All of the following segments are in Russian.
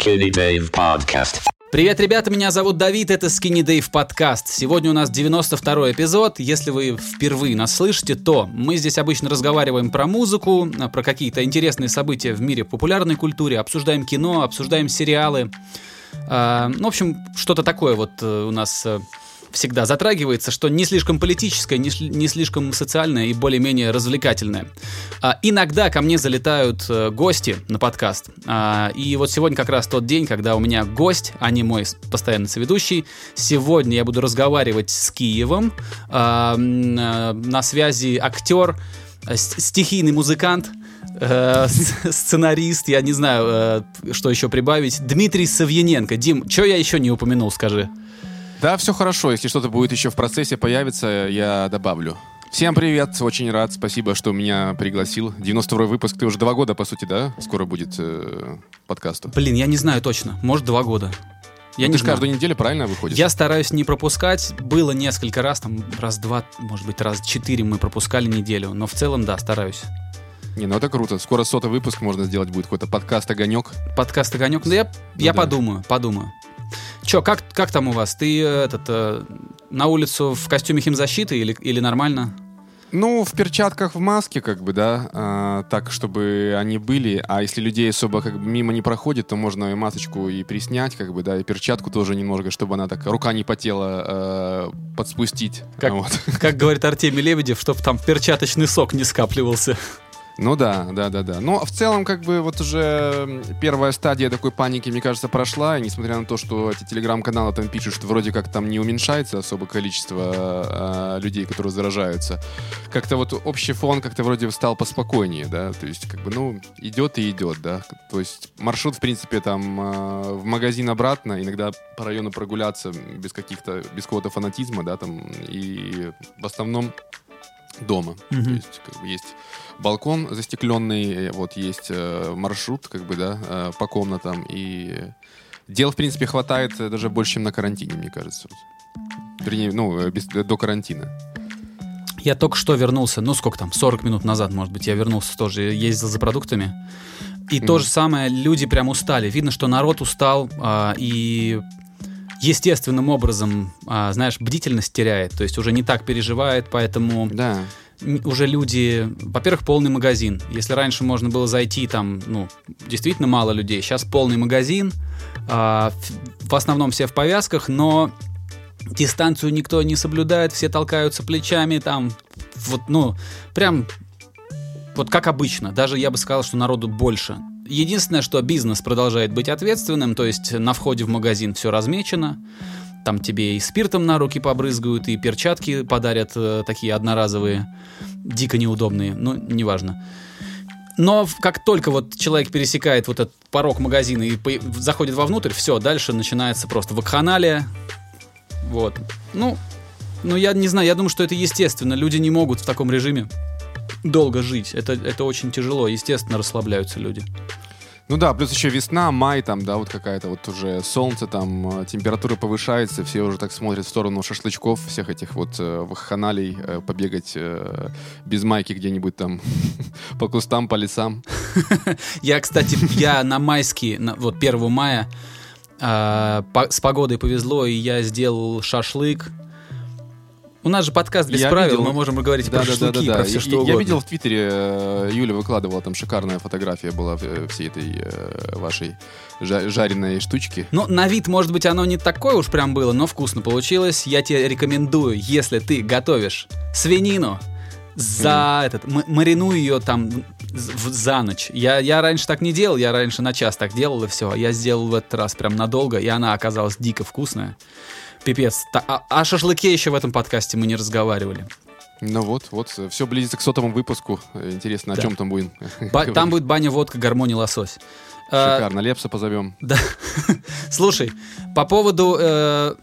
Skinny Dave Podcast. Привет, ребята, меня зовут Давид, это Skinny Dave подкаст. Сегодня у нас 92 эпизод. Если вы впервые нас слышите, то мы здесь обычно разговариваем про музыку, про какие-то интересные события в мире популярной культуре, обсуждаем кино, обсуждаем сериалы. А, ну, в общем, что-то такое вот э, у нас э, всегда затрагивается, что не слишком политическое, не, не слишком социальное и более-менее развлекательное. А, иногда ко мне залетают а, гости на подкаст. А, и вот сегодня как раз тот день, когда у меня гость, а не мой постоянный соведущий. Сегодня я буду разговаривать с Киевом. А, а, на связи актер, э, стихийный музыкант, э, сценарист, я не знаю, э, что еще прибавить. Дмитрий Савьяненко. Дим, что я еще не упомянул, скажи? Да, все хорошо. Если что-то будет еще в процессе появится, я добавлю. Всем привет, очень рад, спасибо, что меня пригласил. 92 выпуск, ты уже два года, по сути, да, скоро будет э, подкасту? Блин, я не знаю точно, может два года. Я ну, не ты знаю. каждую неделю правильно выходишь? Я стараюсь не пропускать. Было несколько раз, там раз два, может быть, раз четыре мы пропускали неделю. Но в целом, да, стараюсь. Не, ну это круто. Скоро сотый выпуск можно сделать будет какой-то подкаст «Огонек». Подкаст «Огонек». Да я, ну, я да. подумаю, подумаю. Че, как, как там у вас? Ты э, этот, э, на улицу в костюме химзащиты или, или нормально? Ну, в перчатках, в маске, как бы, да, а, так, чтобы они были. А если людей особо как бы мимо не проходит, то можно и масочку и приснять, как бы, да, и перчатку тоже немного, чтобы она так, рука не потела, э, подспустить. Как, вот. как говорит Артемий Лебедев, чтобы там перчаточный сок не скапливался. Ну да, да, да, да. Но в целом, как бы, вот уже первая стадия такой паники, мне кажется, прошла. И несмотря на то, что эти телеграм-каналы там пишут, что вроде как там не уменьшается особо количество э, людей, которые заражаются, как-то вот общий фон как-то вроде стал поспокойнее, да. То есть, как бы, ну, идет и идет, да. То есть маршрут, в принципе, там э, в магазин обратно, иногда по району прогуляться без каких-то, без какого-то фанатизма, да, там. И в основном дома. Mm-hmm. То есть, как бы, есть балкон застекленный, э, вот есть э, маршрут, как бы, да, э, по комнатам, и дел, в принципе, хватает э, даже больше, чем на карантине, мне кажется. Вернее, ну, э, без, до карантина. Я только что вернулся, ну, сколько там, 40 минут назад, может быть, я вернулся тоже, ездил за продуктами. И mm. то же самое, люди прям устали. Видно, что народ устал, а, и естественным образом, а, знаешь, бдительность теряет, то есть уже не так переживает, поэтому да. уже люди, во-первых, полный магазин. Если раньше можно было зайти там, ну, действительно мало людей, сейчас полный магазин, а, в основном все в повязках, но дистанцию никто не соблюдает, все толкаются плечами, там, вот, ну, прям вот как обычно. Даже я бы сказал, что народу больше. Единственное, что бизнес продолжает быть ответственным, то есть на входе в магазин все размечено, там тебе и спиртом на руки побрызгают, и перчатки подарят э, такие одноразовые, дико неудобные, ну, неважно. Но как только вот человек пересекает вот этот порог магазина и заходит вовнутрь, все, дальше начинается просто вакханалия. Вот. Ну, ну, я не знаю, я думаю, что это естественно. Люди не могут в таком режиме долго жить. Это, это очень тяжело. Естественно, расслабляются люди. Ну да, плюс еще весна, май там, да, вот какая-то вот уже солнце там, э, температура повышается, все уже так смотрят в сторону шашлычков, всех этих вот э, вахханалей, э, побегать э, без майки где-нибудь там по кустам, по лесам. Я, кстати, я на майские, вот 1 мая э, с погодой повезло, и я сделал шашлык, у нас же подкаст без я правил, видел... мы можем говорить да, про да, шашлыки, да, да, про все что я, угодно. Я видел в Твиттере, э, Юля выкладывала, там шикарная фотография была э, всей этой э, вашей жареной штучки. Ну, на вид, может быть, оно не такое уж прям было, но вкусно получилось. Я тебе рекомендую, если ты готовишь свинину, за mm. этот, маринуй ее там за ночь. Я, я раньше так не делал, я раньше на час так делал и все. Я сделал в этот раз прям надолго, и она оказалась дико вкусная. Пипец. А, о шашлыке еще в этом подкасте мы не разговаривали. Ну вот, вот, все близится к сотому выпуску. Интересно, да. о чем там будет? Ба- там будет баня, водка, гармония, лосось. А, Шикарно, Лепса позовем. Да. Слушай, по поводу э,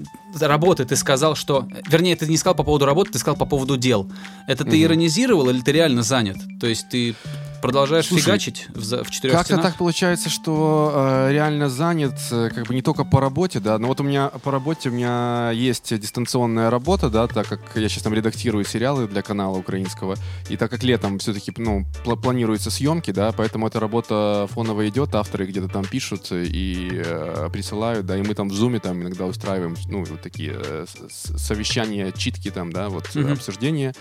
работы ты сказал, что... Вернее, ты не сказал по поводу работы, ты сказал по поводу дел. Это ты угу. иронизировал или ты реально занят? То есть ты... Продолжаешь Слушай, фигачить в, в четырех Как-то так получается, что э, реально занят, э, как бы не только по работе, да, но вот у меня по работе у меня есть дистанционная работа, да, так как я сейчас там редактирую сериалы для канала украинского, и так как летом все-таки, ну, пла- планируются съемки, да, поэтому эта работа фоново идет, авторы где-то там пишут и э, присылают, да, и мы там в зуме там иногда устраиваем, ну, вот такие э, совещания, читки там, да, вот Мгм. обсуждения.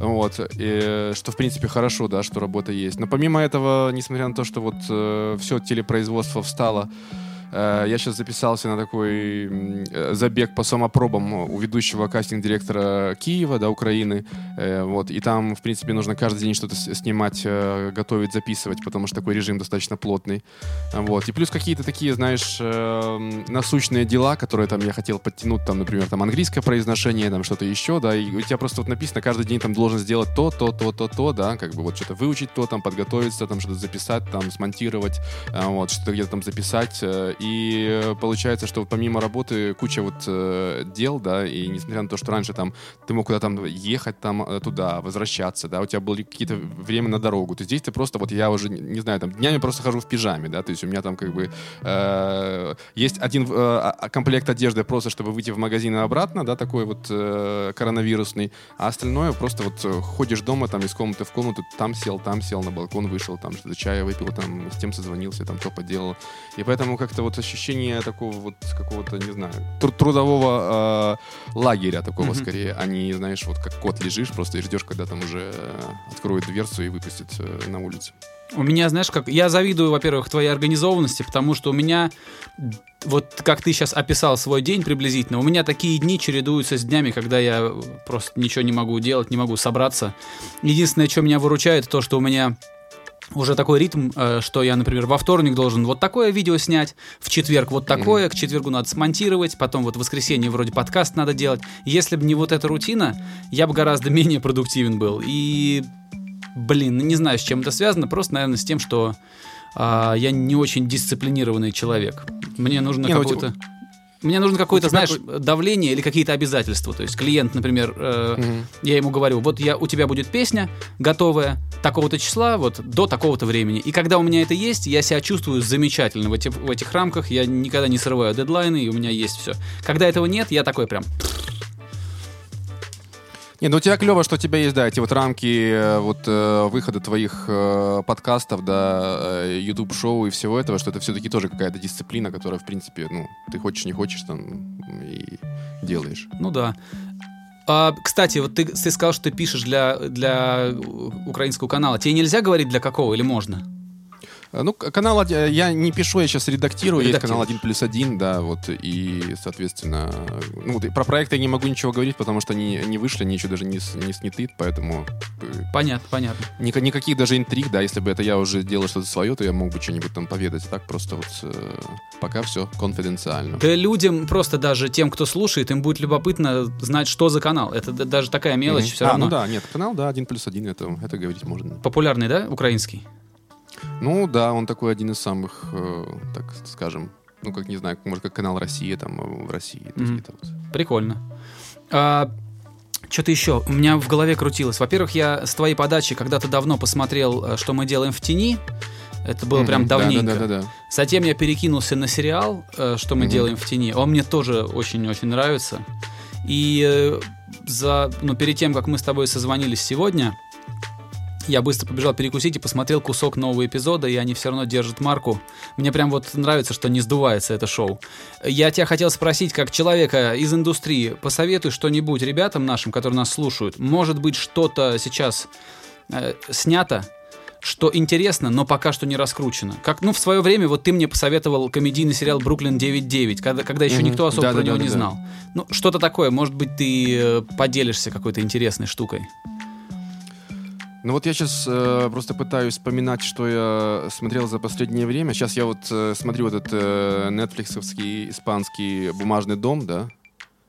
Вот, и, что в принципе хорошо, да, что работа есть. Но помимо этого, несмотря на то, что вот все телепроизводство встало, э, я сейчас записался на такой э, забег по самопробам у ведущего кастинг-директора Киева, да, Украины. Э, вот, и там, в принципе, нужно каждый день что-то снимать, э, готовить, записывать, потому что такой режим достаточно плотный. Вот. И плюс какие-то такие, знаешь, э, насущные дела, которые там я хотел подтянуть, там, например, там английское произношение, там что-то еще, да, и у тебя просто вот написано, каждый день там должен сделать то, то, то, то, то, да, как бы вот что-то выучить то, там подготовиться, там что-то записать, там смонтировать, вот, что-то где-то там записать. И э, получается, что помимо работы куча вот э, дел, да, и несмотря на то, что раньше там ты мог куда-то там ехать там э, туда, возвращаться, да, у тебя было какие-то время на дорогу, то здесь ты просто, вот я уже, не, знаю, там днями просто хожу в пижаме, да, то есть у меня там как бы э, есть один э, а- комплект одежды просто, чтобы выйти в магазин и обратно, да, такой вот э, коронавирусный, а остальное просто вот ходишь дома там из комнаты в комнату, там сел, там сел, на балкон вышел, там что-то чая выпил, там с тем созвонился, там то поделал. И поэтому как-то вот ощущение такого вот какого-то, не знаю, тру- трудового э, лагеря такого Мгм. скорее, а не, знаешь, вот как кот лежишь просто и ждешь, когда там уже э, откроют дверцу и выпустят э, на улицу. У меня, знаешь, как я завидую, во-первых, твоей организованности, потому что у меня, вот как ты сейчас описал свой день приблизительно, у меня такие дни чередуются с днями, когда я просто ничего не могу делать, не могу собраться. Единственное, что меня выручает, то, что у меня уже такой ритм, э, что я, например, во вторник должен вот такое видео снять, в четверг вот такое, к четвергу надо смонтировать, потом вот в воскресенье вроде подкаст надо делать. Если бы не вот эта рутина, я бы гораздо менее продуктивен был. И Блин, не знаю, с чем это связано, просто, наверное, с тем, что а, я не очень дисциплинированный человек. Мне нужно Не, ну. Мне нужно какое-то, знаешь, давление или какие-то обязательства. То есть клиент, например, э, Мгм. я ему говорю, вот я, у тебя будет песня готовая такого-то числа, вот до такого-то времени. И когда у меня это есть, я себя чувствую замечательно в, эти- в этих рамках. Я никогда не срываю дедлайны, и у меня есть все. Когда этого нет, я такой прям... Не, ну у тебя клево, что у тебя есть, да, эти вот рамки э, вот э, выхода твоих э, подкастов, да, э, YouTube-шоу и всего этого, что это все-таки тоже какая-то дисциплина, которая, в принципе, ну, ты хочешь, не хочешь, там, и делаешь. Ну да. А, кстати, вот ты, ты сказал, что ты пишешь для, для украинского канала. Тебе нельзя говорить для какого или можно? Э, Ну, канал, оди- я не пишу, я сейчас редактирую, есть канал 1 плюс 1, да, вот, и, соответственно, ну, вот про проекты я не могу ничего говорить, потому что они не вышли, они еще даже не, не сняты, поэтому э, Понятно, понятно. Ника- никаких даже интриг, да, если бы это я уже делал что-то свое, то я мог бы что-нибудь там поведать. Так просто вот э, пока все конфиденциально. Да людям, просто даже тем, кто слушает, им будет любопытно знать, что за канал. Это даже такая мелочь Мгм. все а, равно. ну да, нет, канал, да, один плюс один, это, это говорить можно. Популярный, да, украинский? Ну да, он такой один из самых, э, так скажем, ну как не знаю, может как канал Россия там э, в России. Какие-то вот. Прикольно. что-то еще у меня в голове крутилось. Во-первых, я с твоей подачи когда-то давно посмотрел, э, что мы делаем в тени. Это было прям Мгм, да, давненько. Да, да, да, да. Затем я перекинулся на сериал, э, что мы Мгм. делаем в тени. Он мне тоже очень-очень нравится. И за, ну, перед тем, как мы с тобой созвонились сегодня, я быстро побежал перекусить и посмотрел кусок нового эпизода, и они все равно держат марку. Мне прям вот нравится, что не сдувается это шоу. Я тебя хотел спросить, как человека из индустрии, посоветуй что-нибудь ребятам нашим, которые нас слушают. Может быть, что-то сейчас э, снято, что интересно, но пока что не раскручено. Как, ну, в свое время вот ты мне посоветовал комедийный сериал «Бруклин 9.9», когда, когда еще Мгм. никто особо Да, про да, него да, не да, знал. Ну, что-то такое. Может быть, ты э, поделишься какой-то интересной штукой. Ну вот я сейчас просто пытаюсь вспоминать, что я смотрел за последнее время. Сейчас я вот э, смотрю этот э, нетфликсовский испанский «Бумажный дом», да?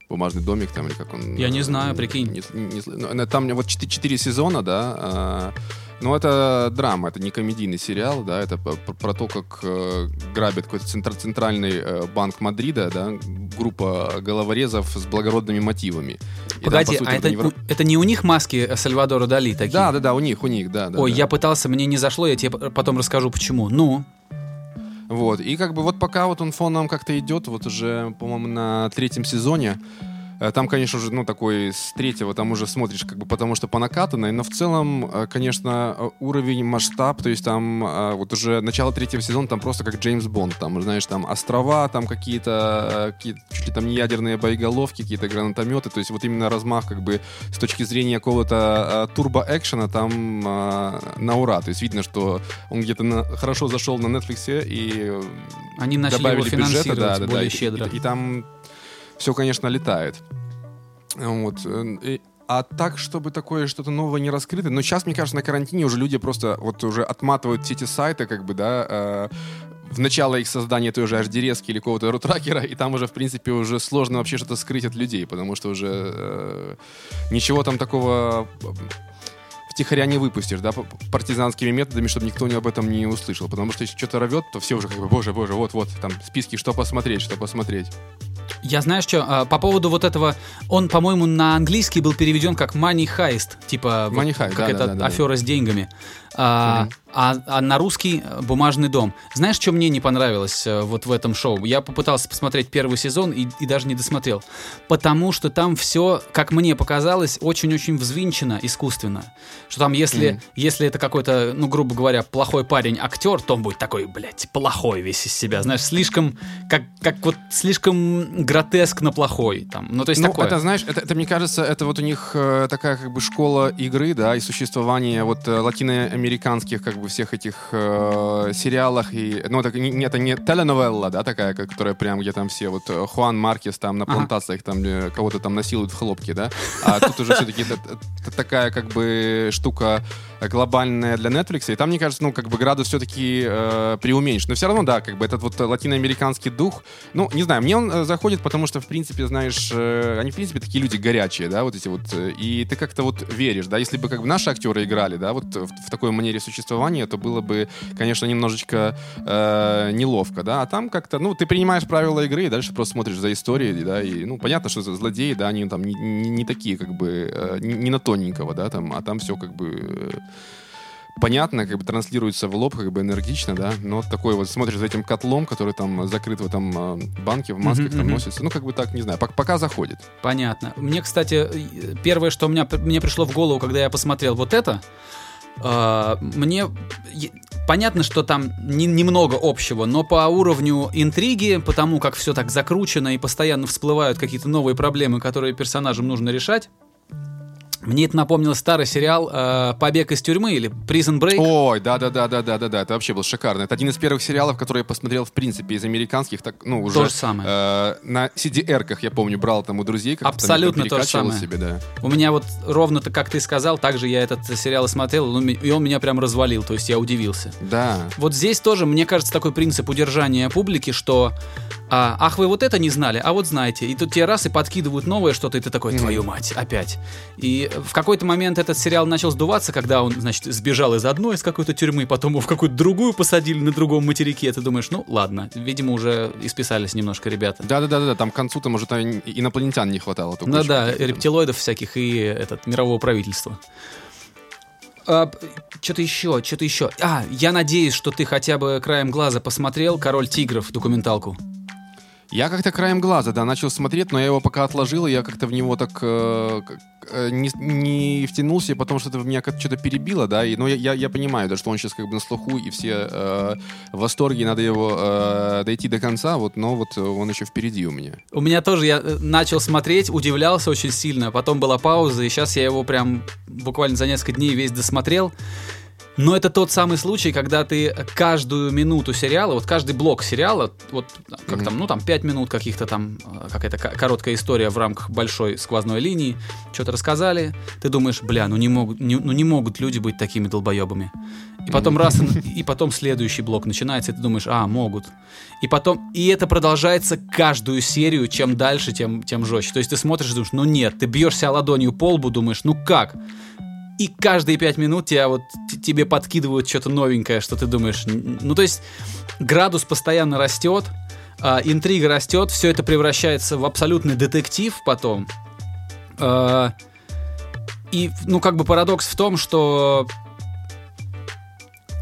«Бумажный домик» там или как он... Я не э, знаю, прикинь. не- не- э, там вот четы- четыре сезона, да? а, ну, это драма, это не комедийный сериал, да, это про, то, как э, грабит какой-то центр- центральный э, банк Мадрида, да, группа головорезов с благородными мотивами. Там, Погоди, по сути, а это, не это не у них маски Сальвадора Дали такие? Да, да, да, у них, у них, да. да Ой, да. я пытался, мне не зашло, я тебе потом расскажу, почему. Ну, Вот, и как бы вот пока вот он фоном как-то идет, вот уже, по-моему, на третьем сезоне, э, там, конечно же, ну, такой с третьего там уже смотришь, как бы, потому что по накатанной, но в целом, э, конечно, э, уровень, масштаб, то есть там э, вот уже начало третьего сезона, там просто как Джеймс Бонд, там, знаешь, там острова, там какие-то, э, какие чуть ли там не ядерные боеголовки, какие-то гранатометы, то есть вот именно размах, как бы, с точки зрения какого-то э, турбо-экшена там э, на ура, то есть видно, что он где-то на- хорошо зашел на Netflix и э, они начали его добавили бюджета, финансировать да, да, более да, и- щедро. И, и там все, конечно, летает. Вот. э, а так, чтобы такое что-то новое не раскрыто, но сейчас, мне кажется, на карантине уже люди просто вот уже отматывают все эти сайты, как бы, да, э, в начало их создания той же HDRS или какого-то рутракера, и там уже, в принципе, уже сложно вообще что-то скрыть от людей, потому что уже э, ничего там такого втихаря не выпустишь, да, партизанскими методами, чтобы никто не об этом не услышал. Потому что если что-то рвет, то все уже как бы, боже, боже, вот-вот, там списки, что посмотреть, что посмотреть. Я знаешь что, по поводу вот этого, он, по-моему, на английский был переведен как money heist, типа Money heist, как да, это да, да, да. афера с деньгами. А, а- а на русский э, бумажный дом. Знаешь, что мне не понравилось э, вот в этом шоу? Я попытался посмотреть первый сезон и, и даже не досмотрел. Потому что там все, как мне показалось, очень-очень взвинчено искусственно. Что там, если, Мгм. если это какой-то, ну, грубо говоря, плохой парень, актер, то он будет такой, блядь, плохой весь из себя. Знаешь, слишком, как, как вот слишком гротескно плохой. Там. Ну, то есть ну, такое. это, знаешь, это, это, мне кажется, это вот у них э, такая как бы школа игры, да, и существование вот э, латиноамериканских как бы всех этих э, сериалах и, ну, это не, это не теленовелла, да, такая, которая прям, где там все, вот э, Хуан Маркес там на Ага. плантациях там э, кого-то там насилуют в хлопке, да, а тут уже все-таки такая как бы штука глобальная для Netflix, и там, мне кажется, ну, как бы градус все-таки э, преуменьшен. Но все равно, да, как бы этот вот латиноамериканский дух, ну, не знаю, мне он э, заходит, потому что, в принципе, знаешь, э, они, в принципе, такие люди горячие, да, вот эти вот, э, и ты как-то вот веришь, да, если бы как бы наши актеры играли, да, вот в, в такой манере существования, то было бы, конечно, немножечко э, неловко, да, а там как-то, ну, ты принимаешь правила игры и дальше просто смотришь за историей, да, и, ну, понятно, что злодеи, да, они там не, не- не такие, как бы, э, не, не на тоненького, да, там, а там все как бы... понятно, как бы транслируется в лоб, как бы энергично, да, но вот такой вот смотришь за этим котлом, который там закрыт в этом банке, в масках Мгм, там носится, ну, как бы так, не знаю, пок- пока заходит. Понятно. Мне, кстати, первое, что у меня, мне пришло в голову, когда я посмотрел вот это, э, мне понятно, что там не- немного общего, но по уровню интриги, потому как все так закручено и постоянно всплывают какие-то новые проблемы, которые персонажам нужно решать. Мне это напомнило старый сериал э, «Побег из тюрьмы» или «Prison Break». Ой, да-да-да-да-да-да, это вообще был шикарно. Это один из первых сериалов, который я посмотрел, в принципе, из американских, так, ну, уже... То же самое. э, на CDR-ках, я помню, брал там у друзей, как Абсолютно то же самое. себе, да. У меня вот ровно-то, как ты сказал, также я этот сериал и смотрел, ну, и он меня прям развалил, то есть я удивился. Да. Вот здесь тоже, мне кажется, такой принцип удержания публики, что а, ах, вы вот это не знали, а вот знаете. И тут тебе раз и подкидывают новое что-то, и ты такой, твою мать, опять. И в какой-то момент этот сериал начал сдуваться, когда он, значит, сбежал из одной из какой-то тюрьмы, потом его в какую-то другую посадили на другом материке. Ты думаешь, ну ладно, видимо, уже исписались немножко ребята. Да-да-да, там к концу там уже там инопланетян не хватало. Ну да, рептилоидов всяких и этот мирового правительства. что-то еще, что-то еще. А, я надеюсь, что ты хотя бы краем глаза посмотрел «Король тигров» документалку. Я как-то краем глаза, да, начал смотреть, но я его пока отложил, и я как-то в него так э, как, э, не, не втянулся, и потом что-то меня как-то что-то перебило, да, и, но я, я, я понимаю, да, что он сейчас как бы на слуху, и все э, в восторге, надо его э, дойти до конца, вот, но вот он еще впереди у меня. У меня тоже, я э, начал смотреть, удивлялся очень сильно, потом была пауза, и сейчас я его прям буквально за несколько дней весь досмотрел. Но это тот самый случай, когда ты каждую минуту сериала, вот каждый блок сериала, вот как Мгм. там, ну там 5 минут каких-то там, э, какая-то ко- короткая история в рамках большой сквозной линии, что-то рассказали, ты думаешь, бля, ну не могут, не- ну не могут люди быть такими долбоебами. И потом раз, и потом следующий блок начинается, и ты думаешь, а, могут. И потом, и это продолжается каждую серию, чем дальше, тем, тем жестче. То есть ты смотришь и думаешь, ну нет, ты бьешь себя ладонью по лбу, думаешь, ну как? И каждые пять минут тебя вот тебе подкидывают что-то новенькое, что ты думаешь. Ну, то есть градус постоянно растет, а, интрига растет, все это превращается в абсолютный детектив потом. Э, и, ну, как бы парадокс в том, что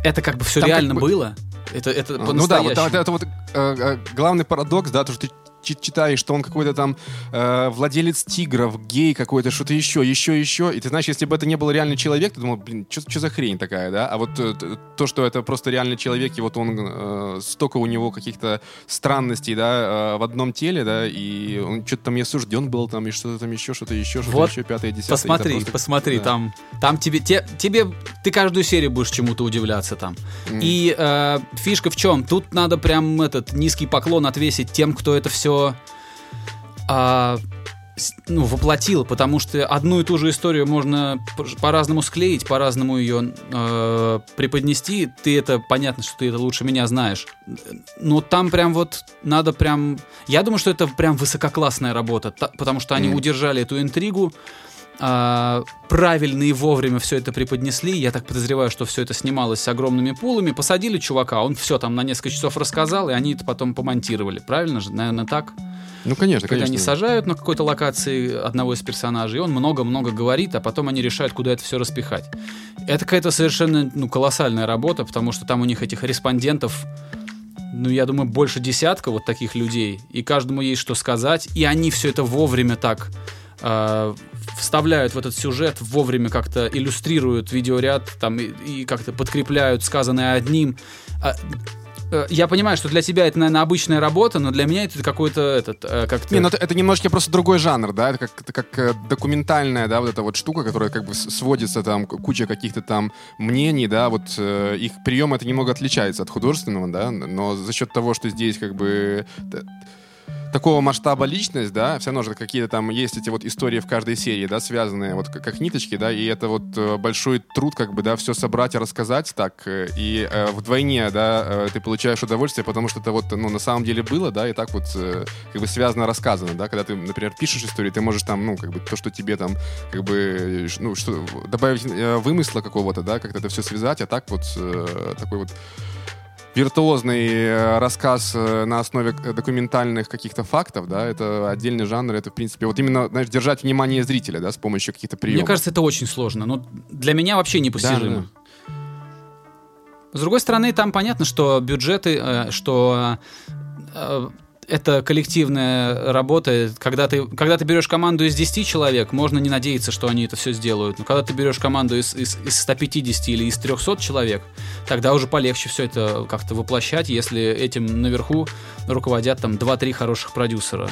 это как бы все Там как реально бы- было. Это, это Ну да, вот это, это вот э, э, главный парадокс, да, то, что ты читаешь, что он какой-то там э, владелец тигров, гей какой-то, что-то еще, еще, еще. И ты знаешь, если бы это не был реальный человек, ты думал, блин, что за хрень такая, да? А вот э, то, что это просто реальный человек, и вот он э, столько у него каких-то странностей, да, э, в одном теле, да, и он что-то там и осужден был, там, и что-то там еще, что-то еще, что-то Вот еще, пятое, десятое. Посмотри, просто- посмотри, да. там, там тебе, те- тебе, ты каждую серию будешь чему-то удивляться там. Мгм. И э, фишка в чем? Тут надо прям этот низкий поклон отвесить тем, кто это все ну, воплотил, потому что одну и ту же историю можно по- по-разному склеить, по-разному ее э, преподнести. Ты это, понятно, что ты это лучше меня знаешь. Но там прям вот надо прям... Я думаю, что это прям высококлассная работа, та- потому что они Мгм. удержали эту интригу, а, правильно и вовремя все это преподнесли. Я так подозреваю, что все это снималось с огромными пулами. Посадили чувака, он все там на несколько часов рассказал, и они это потом помонтировали. Правильно же? Наверное, так. Ну, конечно, Когда конечно. они сажают на какой-то локации одного из персонажей, и он много-много говорит, а потом они решают, куда это все распихать. Это какая-то совершенно ну, колоссальная работа, потому что там у них этих респондентов, ну, я думаю, больше десятка вот таких людей, и каждому есть что сказать, и они все это вовремя так э, вставляют в этот сюжет, вовремя как-то иллюстрируют видеоряд, там, и, и как-то подкрепляют сказанное одним. А, э, я понимаю, что для тебя это, наверное, обычная работа, но для меня это какой-то этот, э, как-то... Не, ну это, это немножко просто другой жанр, да, это как, это как э, документальная, да, вот эта вот штука, которая как бы сводится там, куча каких-то там мнений, да, вот их прием это немного отличается от художественного, да, но за счет того, что здесь как бы такого масштаба личность, да, все равно же какие-то там есть эти вот истории в каждой серии, да, связанные вот как, ниточки, да, и это вот э, большой труд, как бы, да, все собрать и рассказать так, э, и э, вдвойне, да, э, ты получаешь удовольствие, потому что это вот, ну, на самом деле было, да, и так вот э, как бы связано, рассказано, да, когда ты, например, пишешь историю, ты можешь там, ну, как бы то, что тебе там, как бы, ну, что, добавить э, вымысла какого-то, да, как-то это все связать, а так вот э, такой вот виртуозный э, рассказ э, на основе э, документальных каких-то фактов, да, это отдельный жанр, это, в принципе, вот именно, знаешь, держать внимание зрителя, да, с помощью каких-то приемов. Мне кажется, это очень сложно. Но для меня вообще непостижимо. С другой стороны, там понятно, что бюджеты, что это коллективная работа. Когда ты, когда ты берешь команду из 10 человек, можно не надеяться, что они это все сделают. Но когда ты берешь команду из, из, из 150 или из 300 человек, тогда уже полегче все это как-то воплощать, если этим наверху руководят там 2-3 хороших продюсера.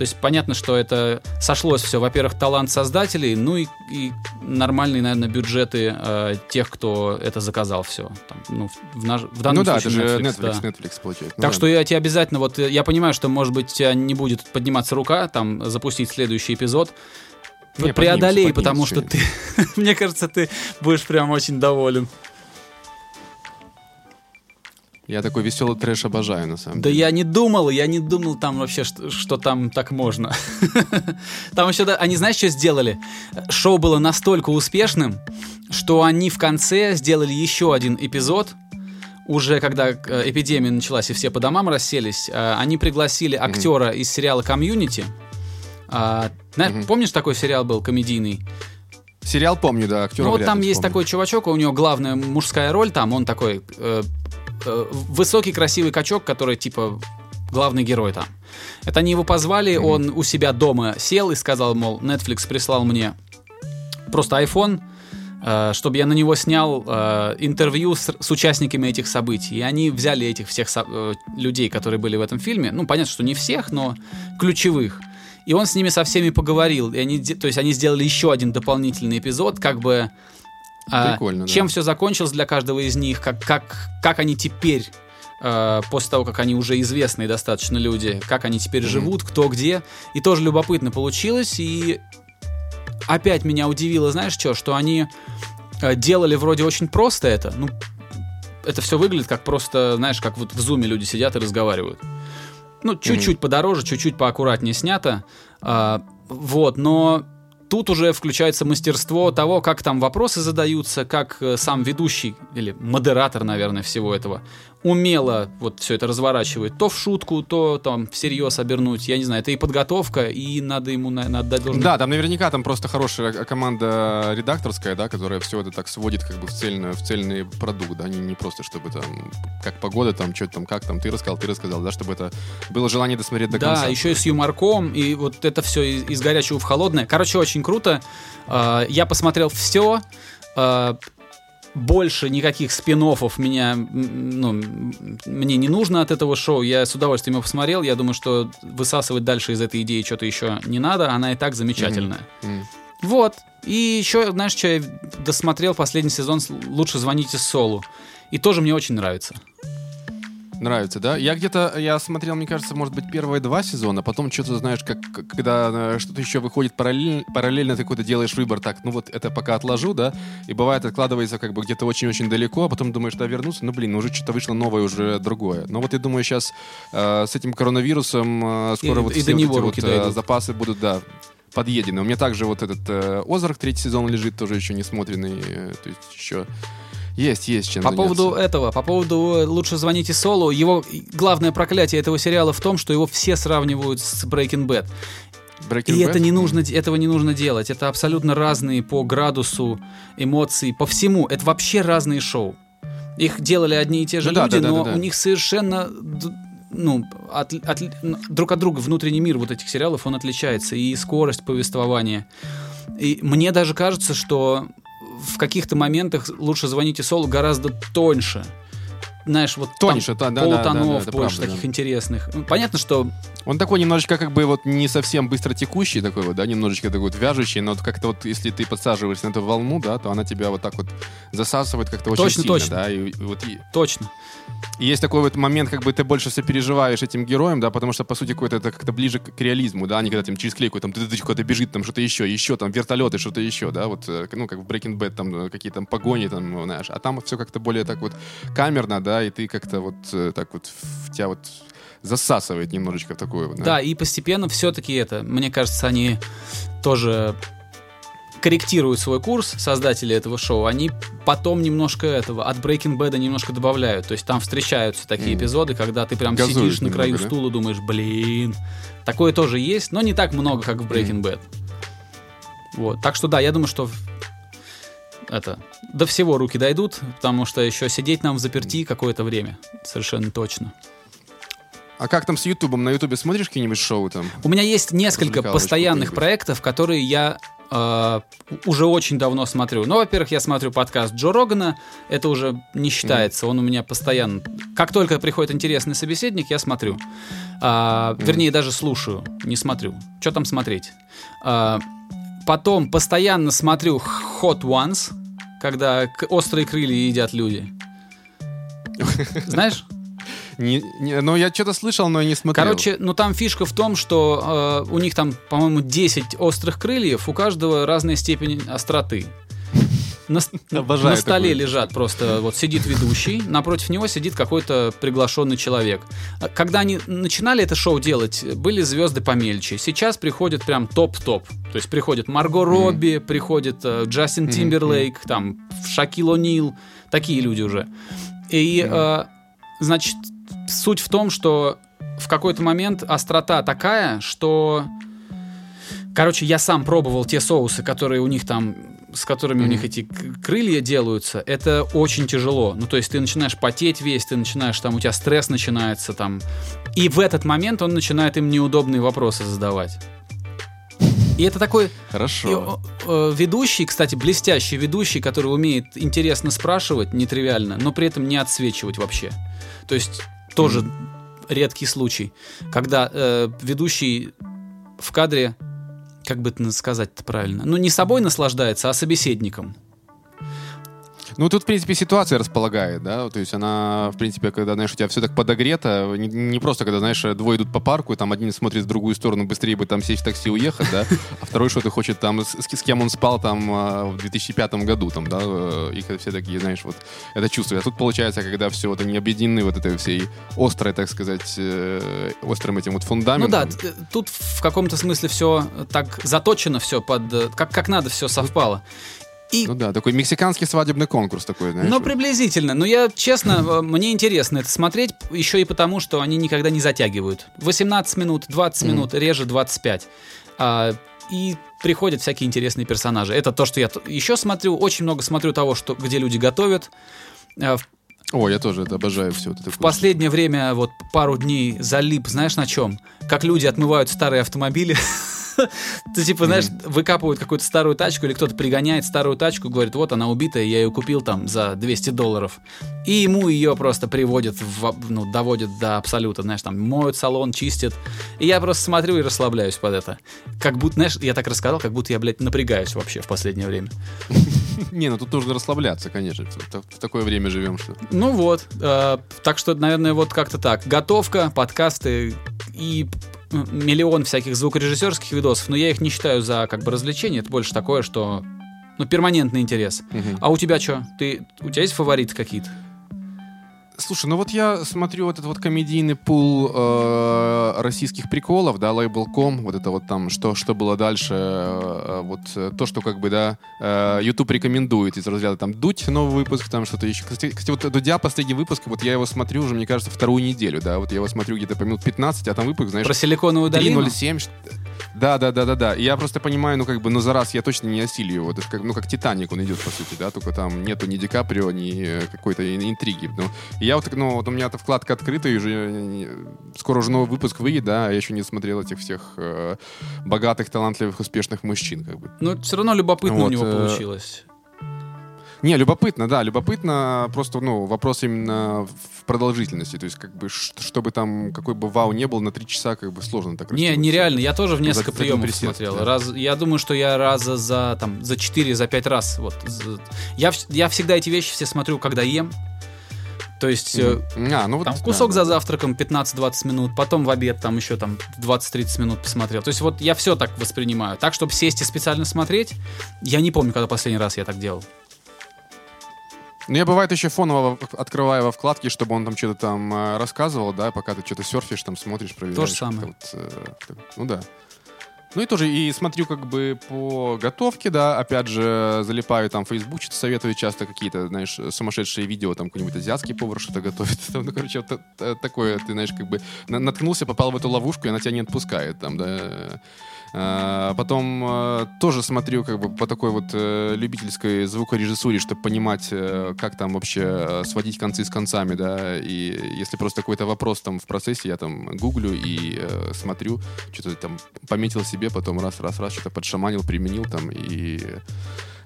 То есть понятно, что это сошлось все. Во-первых, талант создателей, ну и, и нормальные, наверное, бюджеты э, тех, кто это заказал все. ну, в, наш- в данном ну да, случае это же Netflix, Netflix, да. Netflix, получается. Ну Так да. что я тебе обязательно, вот э, я понимаю, что, может быть, у тебя не будет подниматься рука, там, запустить следующий эпизод. Не, Вот преодолей, поднимется, потому что поднимется, ты, мне кажется, ты будешь прям очень доволен. Я такой веселый трэш обожаю, на самом Да деле. я не думал, я не думал там вообще, что, что там так можно. Там еще, да, они знаешь, что сделали? Шоу было настолько успешным, что они в конце сделали еще один эпизод, уже когда э, эпидемия началась и все по домам расселись, э, они пригласили актера из сериала «Community». А. Помнишь, такой сериал был комедийный? Сериал помню, да, актера Ну вот там есть вспомню. такой чувачок, у него главная мужская роль там, он такой э, э, высокий красивый качок, который типа главный герой там. Это они его позвали, он у себя дома сел и сказал, мол, Netflix прислал мне просто iPhone, э, чтобы я на него снял э, интервью с, с участниками этих событий. И они взяли этих всех со- э, людей, которые были в этом фильме, ну, понятно, что не всех, но ключевых. И он с ними со всеми поговорил. И они, то есть они сделали еще один дополнительный эпизод, как бы... а, Прикольно, да. чем все закончилось для каждого из них, как, как, как они теперь, э, после того, как они уже известные достаточно люди, как они теперь Мгм. живут, кто где. И тоже любопытно получилось. И опять меня удивило, знаешь что, что они э, делали вроде очень просто это. Ну, это все выглядит как просто, знаешь, как вот в зуме люди сидят и разговаривают. Ну, чуть-чуть подороже, чуть-чуть поаккуратнее снято. А, вот, но тут уже включается мастерство того, как там вопросы задаются, как э, сам ведущий или модератор, наверное, всего этого умело вот все это разворачивает, то в шутку, то там всерьез обернуть, я не знаю, это и подготовка, и надо ему наверное, отдать должное. Да, там наверняка там просто хорошая команда редакторская, да, которая все это так сводит как бы в цельный, в цельный продукт, да, не, не просто чтобы там, как погода там, что там, как там, ты рассказал, ты рассказал, да, чтобы это было желание досмотреть до да, конца. Да, еще и с юморком, и вот это все из, из горячего в холодное. Короче, очень круто. А, я посмотрел все, а, больше никаких спин меня, ну, мне не нужно от этого шоу. Я с удовольствием его посмотрел. Я думаю, что высасывать дальше из этой идеи что-то еще не надо. Она и так замечательная. Mm-hmm. Вот. И еще, знаешь, что я досмотрел последний сезон «Лучше звоните Солу». И тоже мне очень нравится. Нравится, да? Я где-то, я смотрел, мне кажется, может быть, первые два сезона, потом что-то, знаешь, как, когда э, что-то еще выходит параллельно, параллельно ты какой-то делаешь выбор, так, ну вот это пока отложу, да, и бывает откладывается как бы где-то очень-очень далеко, а потом думаешь, да, вернуться, ну, блин, уже что-то вышло новое, уже другое. Но вот я думаю, сейчас э, с этим коронавирусом э, скоро и, вот и все вот эти вот э, запасы будут, да, подъедены. У меня также вот этот э, Озарк третий сезон лежит, тоже еще не смотренный, э, то есть еще есть, есть чем По заняться. поводу этого, по поводу э, «Лучше звоните Солу», его главное проклятие этого сериала в том, что его все сравнивают с Breaking Bad. Breaking и Bad? это не нужно, этого не нужно делать. Это абсолютно разные по градусу эмоций, по всему. Это вообще разные шоу. Их делали одни и те же ну, люди, да, да, но да, да, у них совершенно ну, от, от, друг от друга внутренний мир вот этих сериалов, он отличается. И скорость повествования. И мне даже кажется, что в каких-то моментах лучше звоните Солу гораздо тоньше. Знаешь, вот тоньше, там да, полутонов да, да, больше правда, таких да. интересных. Ну, понятно, что он такой немножечко как бы вот не совсем быстро текущий такой вот, да, немножечко такой вот вяжущий, но вот как-то вот если ты подсаживаешься на эту волну, да, то она тебя вот так вот засасывает как-то очень точно, сильно, точно. да, и, и вот и... Точно. Есть такой вот момент, как бы ты больше сопереживаешь этим героем, да, потому что, по сути, какой-то это как-то ближе к реализму, да, они когда там через клейку, там, ты куда-то бежит, там, что-то еще, еще, там, вертолеты, что-то еще, да, вот, э, ну, как в Breaking Bad, там, э, какие-то там погони, там, знаешь, а там все как-то более так вот камерно, да, и ты как-то вот э, так вот, в тебя вот засасывает немножечко в да. Да, и постепенно все-таки это, мне кажется, они тоже корректируют свой курс, создатели этого шоу, они потом немножко этого, от Breaking Bad немножко добавляют. То есть там встречаются такие mm. эпизоды, когда ты прям Газуешь сидишь на краю немного, стула, думаешь, блин. Такое тоже есть, но не так много, как в Breaking mm. Bad. Вот. Так что да, я думаю, что это до всего руки дойдут, потому что еще сидеть нам в заперти какое-то время. Совершенно точно. А как там с Ютубом? На Ютубе смотришь какие-нибудь шоу там? У меня есть несколько постоянных проектов, которые я э, уже очень давно смотрю. Ну, во-первых, я смотрю подкаст Джо Рогана, это уже не считается, он у меня постоянно... Как только приходит интересный собеседник, я смотрю. Mm. Вернее, даже слушаю, не смотрю. Что там смотреть? А, потом постоянно смотрю Hot Ones, когда острые крылья едят люди. Знаешь? Не, не, ну, я что-то слышал, но не смотрел. Короче, ну там фишка в том, что э, у них там, по-моему, 10 острых крыльев, у каждого разная степень остроты. На, на столе такое. лежат просто, вот сидит ведущий, напротив него сидит какой-то приглашенный человек. Когда они начинали это шоу делать, были звезды помельче. Сейчас приходит прям топ-топ. То есть приходит Марго Робби, mm-hmm. приходит э, Джастин Тимберлейк, mm-hmm. там Шакил О'Нил, такие люди уже. И, mm-hmm. э, значит, суть в том, что в какой-то момент острота такая, что... Короче, я сам пробовал те соусы, которые у них там, с которыми mm-hmm. у них эти крылья делаются. Это очень тяжело. Ну, то есть ты начинаешь потеть весь, ты начинаешь, там, у тебя стресс начинается там. И в этот момент он начинает им неудобные вопросы задавать. И это такой Хорошо. И, э, ведущий, кстати, блестящий ведущий, который умеет интересно спрашивать, нетривиально, но при этом не отсвечивать вообще. То есть тоже редкий случай, когда э, ведущий в кадре, как бы это сказать-то правильно, ну не собой наслаждается, а собеседником. Ну, тут, в принципе, ситуация располагает, да, то есть она, в принципе, когда, знаешь, у тебя все так подогрето, не, не просто, когда, знаешь, двое идут по парку, и там один смотрит в другую сторону, быстрее бы там сесть в такси и уехать, да, а второй что-то хочет там, с, с кем он спал там а, в 2005 году, там, да, э, и все такие, знаешь, вот, это чувствует. А тут, получается, когда все вот они объединены вот этой всей острой, так сказать, э, острым этим вот фундаментом. Ну да, тут в каком-то смысле все так заточено все под, как, как надо все совпало. И Ну да, такой мексиканский свадебный конкурс такой, знаешь. Ну, приблизительно. Но я, честно, э, мне интересно это смотреть, еще и потому, что они никогда не затягивают. 18 минут, 20 Мгм. минут, реже 25. А, и приходят всякие интересные персонажи. Это то, что я еще смотрю. Очень много смотрю того, что, где люди готовят. В, О, я тоже это обожаю все. Вот это в последнее время, вот пару дней залип, знаешь, на чем? Как люди отмывают старые автомобили. Ты типа, знаешь, выкапывают какую-то старую тачку, или кто-то пригоняет старую тачку, говорит, вот она убитая, я ее купил там за 200 долларов. И ему ее просто приводят, в, ну, доводят до абсолюта, знаешь, там моют салон, чистят. И я просто смотрю и расслабляюсь под это. Как будто, знаешь, я так рассказал, как будто я, блядь, напрягаюсь вообще в последнее время. Не, ну тут нужно расслабляться, конечно. В, такое время живем, что. Ну вот, э, так что, наверное, вот как-то так. Готовка, подкасты и миллион всяких звукорежиссерских видосов, но я их не считаю за как бы развлечение, это больше такое, что ну, перманентный интерес. Мгм. А у тебя что? Ты, у тебя есть фавориты какие-то? Слушай, ну вот я смотрю вот этот вот комедийный пул э, российских приколов, да, Label.com, вот это вот там, что, что было дальше, э, вот э, то, что как бы, да, э, YouTube рекомендует из разряда там Дудь новый выпуск, там что-то еще. Кстати, кстати, вот Дудя последний выпуск, вот я его смотрю уже, мне кажется, вторую неделю, да, вот я его смотрю где-то по минут 15, а там выпуск, знаешь, Про силиконовую долину? 3.07. что- Да, да, да, да, да. Я просто понимаю, ну как бы, ну за раз я точно не осилю его. Это как, ну как Титаник он идет, по сути, да, только там нету ни Ди Каприо, ни э, какой-то ин- интриги. Ну, и я вот, ну вот у меня эта вкладка открыта, и уже э, скоро уже новый выпуск выйдет, да, а я еще не смотрел этих всех э, богатых, талантливых, успешных мужчин, как бы. Ну, все равно любопытно у Вот, него э, получилось. Не, любопытно, да, любопытно. Просто, ну, вопрос именно в продолжительности. То есть, как бы, чтобы там какой бы вау не был, на три часа как бы сложно так Не, нереально. Я тоже в несколько за приемов смотрел. да. Раз, я думаю, что я раза за там за 4, за 5 раз. Вот, я, я всегда эти вещи все смотрю, когда ем. То есть Мгм. А, ну вот, там кусок да, за завтраком 15-20 минут, потом в обед там еще там 20-30 минут посмотрел. То есть вот я все так воспринимаю. Так, чтобы сесть и специально смотреть, я не помню, когда последний раз я так делал. Ну, я бывает еще фоново открываю во вкладке, чтобы он там что-то там э, рассказывал, да, пока ты что-то серфишь, там смотришь, проверяешь. То же самое. вот, э, ну да. Ну и тоже и смотрю как бы по готовке, да, опять же залипаю там что-то советую часто какие-то, знаешь, сумасшедшие видео, там какой-нибудь азиатский повар что-то готовит. Там, ну, короче, вот э, такое, ты знаешь, как бы на- наткнулся, попал в эту ловушку, и она тебя не отпускает там, да. А, Потом э, тоже смотрю как бы по такой вот э, любительской звукорежиссуре, чтобы понимать, э, как там вообще сводить концы с концами, да, и если просто какой-то вопрос там в процессе, я там гуглю и смотрю, что-то там пометил себе, потом раз-раз-раз что-то подшаманил, применил там и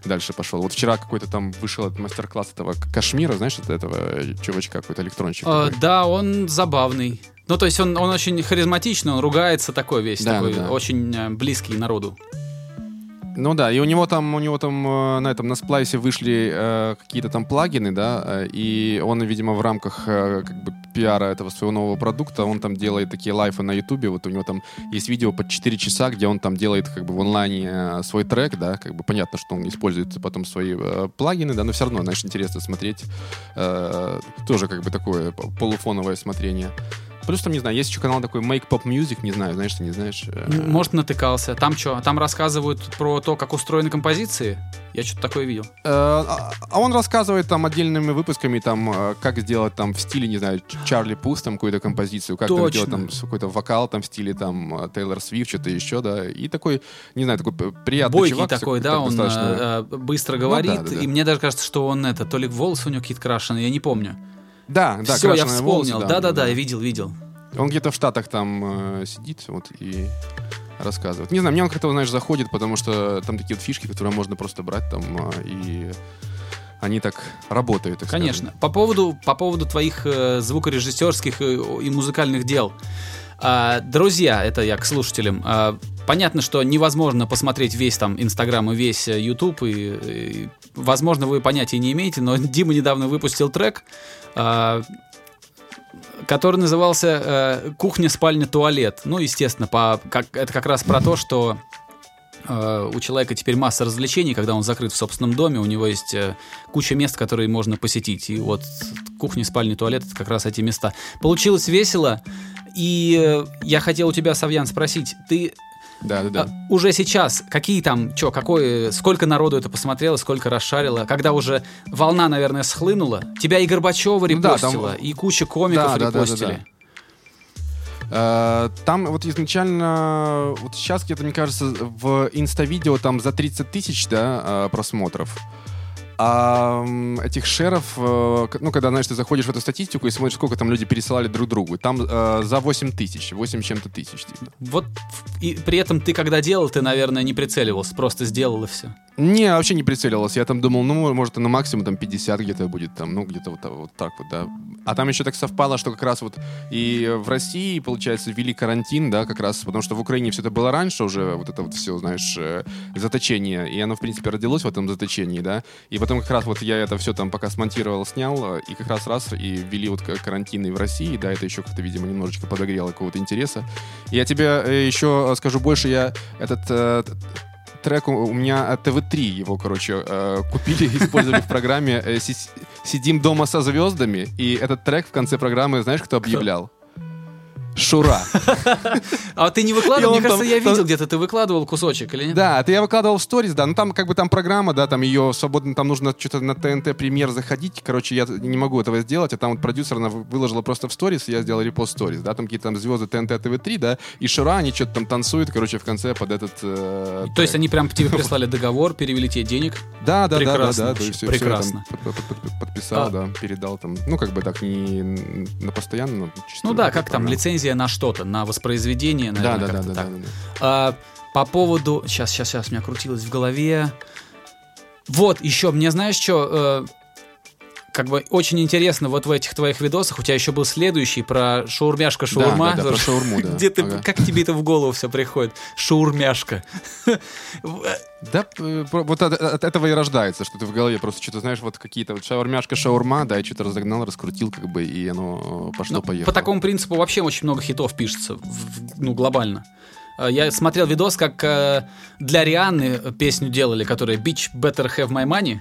дальше пошел. Вот вчера какой-то там вышел этот мастер-класс этого Кашмира, знаешь, от этого чувачка, какой-то электрончик. Такой. да, он забавный. Ну, то есть он, он очень харизматичный, он ругается такой весь, Да, такой да. очень э, близкий народу. Ну да, и у него там, у него там э, на этом на сплайсе вышли э, какие-то там плагины, да, э, и он, видимо, в рамках э, как бы пиара этого своего нового продукта, он там делает такие лайфы на ютубе, вот у него там есть видео под 4 часа, где он там делает как бы в онлайне свой трек, да, как бы понятно, что он использует потом свои э, плагины, да, но все равно, знаешь, интересно смотреть, э, тоже как бы такое полуфоновое смотрение. Плюс там, не знаю, есть еще канал такой Make Pop Music, не знаю, знаешь, ты не знаешь. э, Может, натыкался. Там что? Там рассказывают про то, как устроены композиции? Я что-то такое видел. Э, А а он рассказывает там отдельными выпусками, там, э, как сделать там в стиле, не знаю, Чарли Пус, там какую-то композицию, как там Точно. сделать там какой-то вокал там в стиле там Тейлор Свифт, что-то еще, да. И такой, не знаю, такой приятный Бойкий чувак. такой, так да, он достаточно. быстро говорит. да, да, да. И мне даже кажется, что он это, то ли волосы у него какие-то крашеные, я не помню. Да, да, Все, я вспомнил. Да-да-да, я видел, видел. Он где-то в Штатах там э, сидит, вот, и рассказывает. Не знаю, мне он как-то, знаешь, заходит, потому что там такие вот фишки, которые можно просто брать там, э, и они так работают. так скажем. Конечно. По поводу, по поводу твоих э, звукорежиссерских и, и музыкальных дел. А, друзья, это я к слушателям. а, понятно, что невозможно посмотреть весь там Инстаграм и весь э, Ютуб, и, и, возможно, вы понятия не имеете, но Дима недавно выпустил трек, а, который назывался э, «Кухня, спальня, туалет». Ну, естественно, по, как, это как раз про то, что э, у человека теперь масса развлечений, когда он закрыт в собственном доме, у него есть э, куча мест, которые можно посетить. И вот кухня, спальня, туалет — это как раз эти места. Получилось весело, и э, я хотел у тебя, Савьян, спросить, ты Да, да, да. А, уже сейчас, какие там, что, какой, сколько народу это посмотрело, сколько расшарило, когда уже волна, наверное, схлынула, тебя и Горбачева Ну да, там- репостила, и куча комиков Да, да, да, да, репостили. да. Э, Там вот изначально, вот сейчас где-то, мне кажется, в инста-видео там за 30 тысяч, да, э, просмотров. А этих шеров, э, ну, когда, знаешь, ты заходишь в эту статистику и смотришь, сколько там люди пересылали друг другу, там э, за 8 тысяч, 8 с чем-то тысяч. типа. Вот и при этом ты когда делал, ты, наверное, не прицеливался, просто сделал и все. Не, вообще не прицеливался. Я там думал, ну, может, на максимум там 50 где-то будет, там, ну, где-то вот, вот так вот, да. А там еще так совпало, что как раз вот и в России, получается, ввели карантин, да, как раз, потому что в Украине все это было раньше уже, вот это вот все, знаешь, э, заточение, и оно, в принципе, родилось в этом заточении, да, и потом как раз вот я это все там пока смонтировал, снял, э, и как раз раз, и ввели вот карантин и в России, да, это еще как-то, видимо, немножечко подогрело какого-то интереса. Я тебе э, еще скажу больше, я этот трек у меня от ТВ-3 его, короче, э, купили, использовали в программе э, «Си- «Сидим дома со звездами», и этот трек в конце программы, знаешь, кто объявлял? Шура. А ты не выкладывал? Мне кажется, я видел где-то, ты выкладывал кусочек или нет? Да, это я выкладывал в сторис, да, ну там как бы там программа, да, там ее свободно, там нужно что-то на ТНТ премьер заходить, короче, я не могу этого сделать, а там вот продюсер она вы- выложила просто в сторис, я сделал репост сторис, да, там какие-то там звезды ТНТ, ТВ3, да, и Шура, они что-то там танцуют, короче, в конце под этот э, То есть они прям тебе прислали договор, перевели тебе денег. Да, да, да, да, да. прекрасно. подписал, А. да, передал там. Ну, как бы так не на постоянно, Ну да, как там, программа. Лицензия на что-то, на воспроизведение, Да, наверное, да, да, да, так. да, да. А, по поводу... Сейчас, сейчас, сейчас, у меня крутилось в голове. Вот, еще, мне знаешь, что... как бы очень интересно вот в этих твоих видосах, у тебя еще был следующий про шаурмяшка шаурма. Да, да, да, про шаурму, да. Где ты, Ага. как тебе это в голову все приходит? Шаурмяшка. Да, э, вот от, от этого и рождается, что ты в голове просто что-то знаешь, вот какие-то вот шаурмяшка, шаурма, да, и что-то разогнал, раскрутил, как бы, и оно э, пошло Ну, поехало. По такому принципу вообще очень много хитов пишется, ну, глобально. Э, Я смотрел видос, как для Рианны песню делали, которая Bitch Better Have My Money.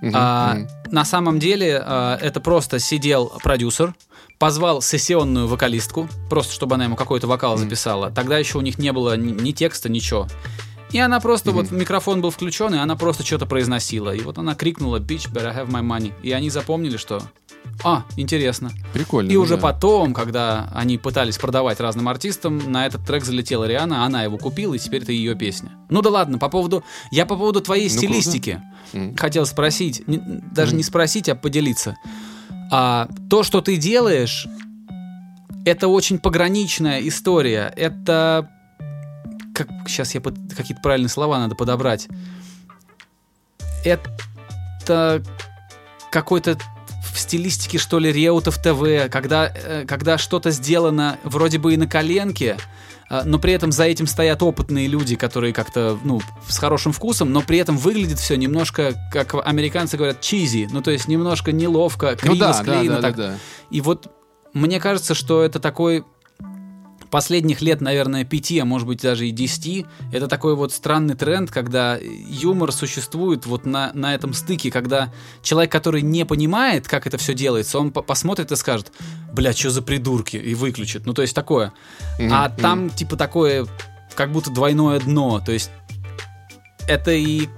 Мгм, А, мгм. на самом деле а, это просто сидел продюсер, позвал сессионную вокалистку, просто чтобы она ему какой-то вокал записала. Тогда еще у них не было ни, ни текста, ничего. И она просто, вот микрофон был включен, и она просто что-то произносила. И вот она крикнула «Bitch, better have my money». И они запомнили, что «А, интересно». Прикольно. И ну уже да. потом, когда они пытались продавать разным артистам, на этот трек залетела Риана, она его купила, и теперь это ее песня. Ну да ладно, по поводу... Я по поводу твоей Ну, круто. стилистики Мгм. хотел спросить, не- даже не спросить, а поделиться. А, то, что ты делаешь, это очень пограничная история. Это... Как, сейчас я под- какие-то правильные слова надо подобрать. Это какой-то в стилистике, что ли, Реутов ТВ, когда, э, когда что-то сделано вроде бы и на коленке, а, но при этом за этим стоят опытные люди, которые как-то, ну, с хорошим вкусом, но при этом выглядит все немножко, как американцы говорят, чизи, ну, то есть немножко неловко, криво Ну да, да, склеено. да, так. да, да. И вот мне кажется, что это такой последних лет, наверное, пяти, а может быть даже и десяти, это такой вот странный тренд, когда юмор существует вот на, на этом стыке, когда человек, который не понимает, как это все делается, он по- посмотрит и скажет, бля, что за придурки, и выключит. Ну, то есть такое. Мгм, А мгм. там, типа, такое, как будто двойное дно. То есть это и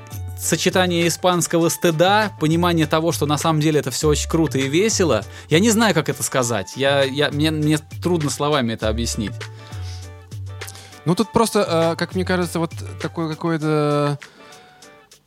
сочетание испанского стыда, понимание того, что на самом деле это все очень круто и весело. Я не знаю, как это сказать. Я, я, мне, мне трудно словами это объяснить. Ну тут просто, э, как мне кажется, вот такое какое-то...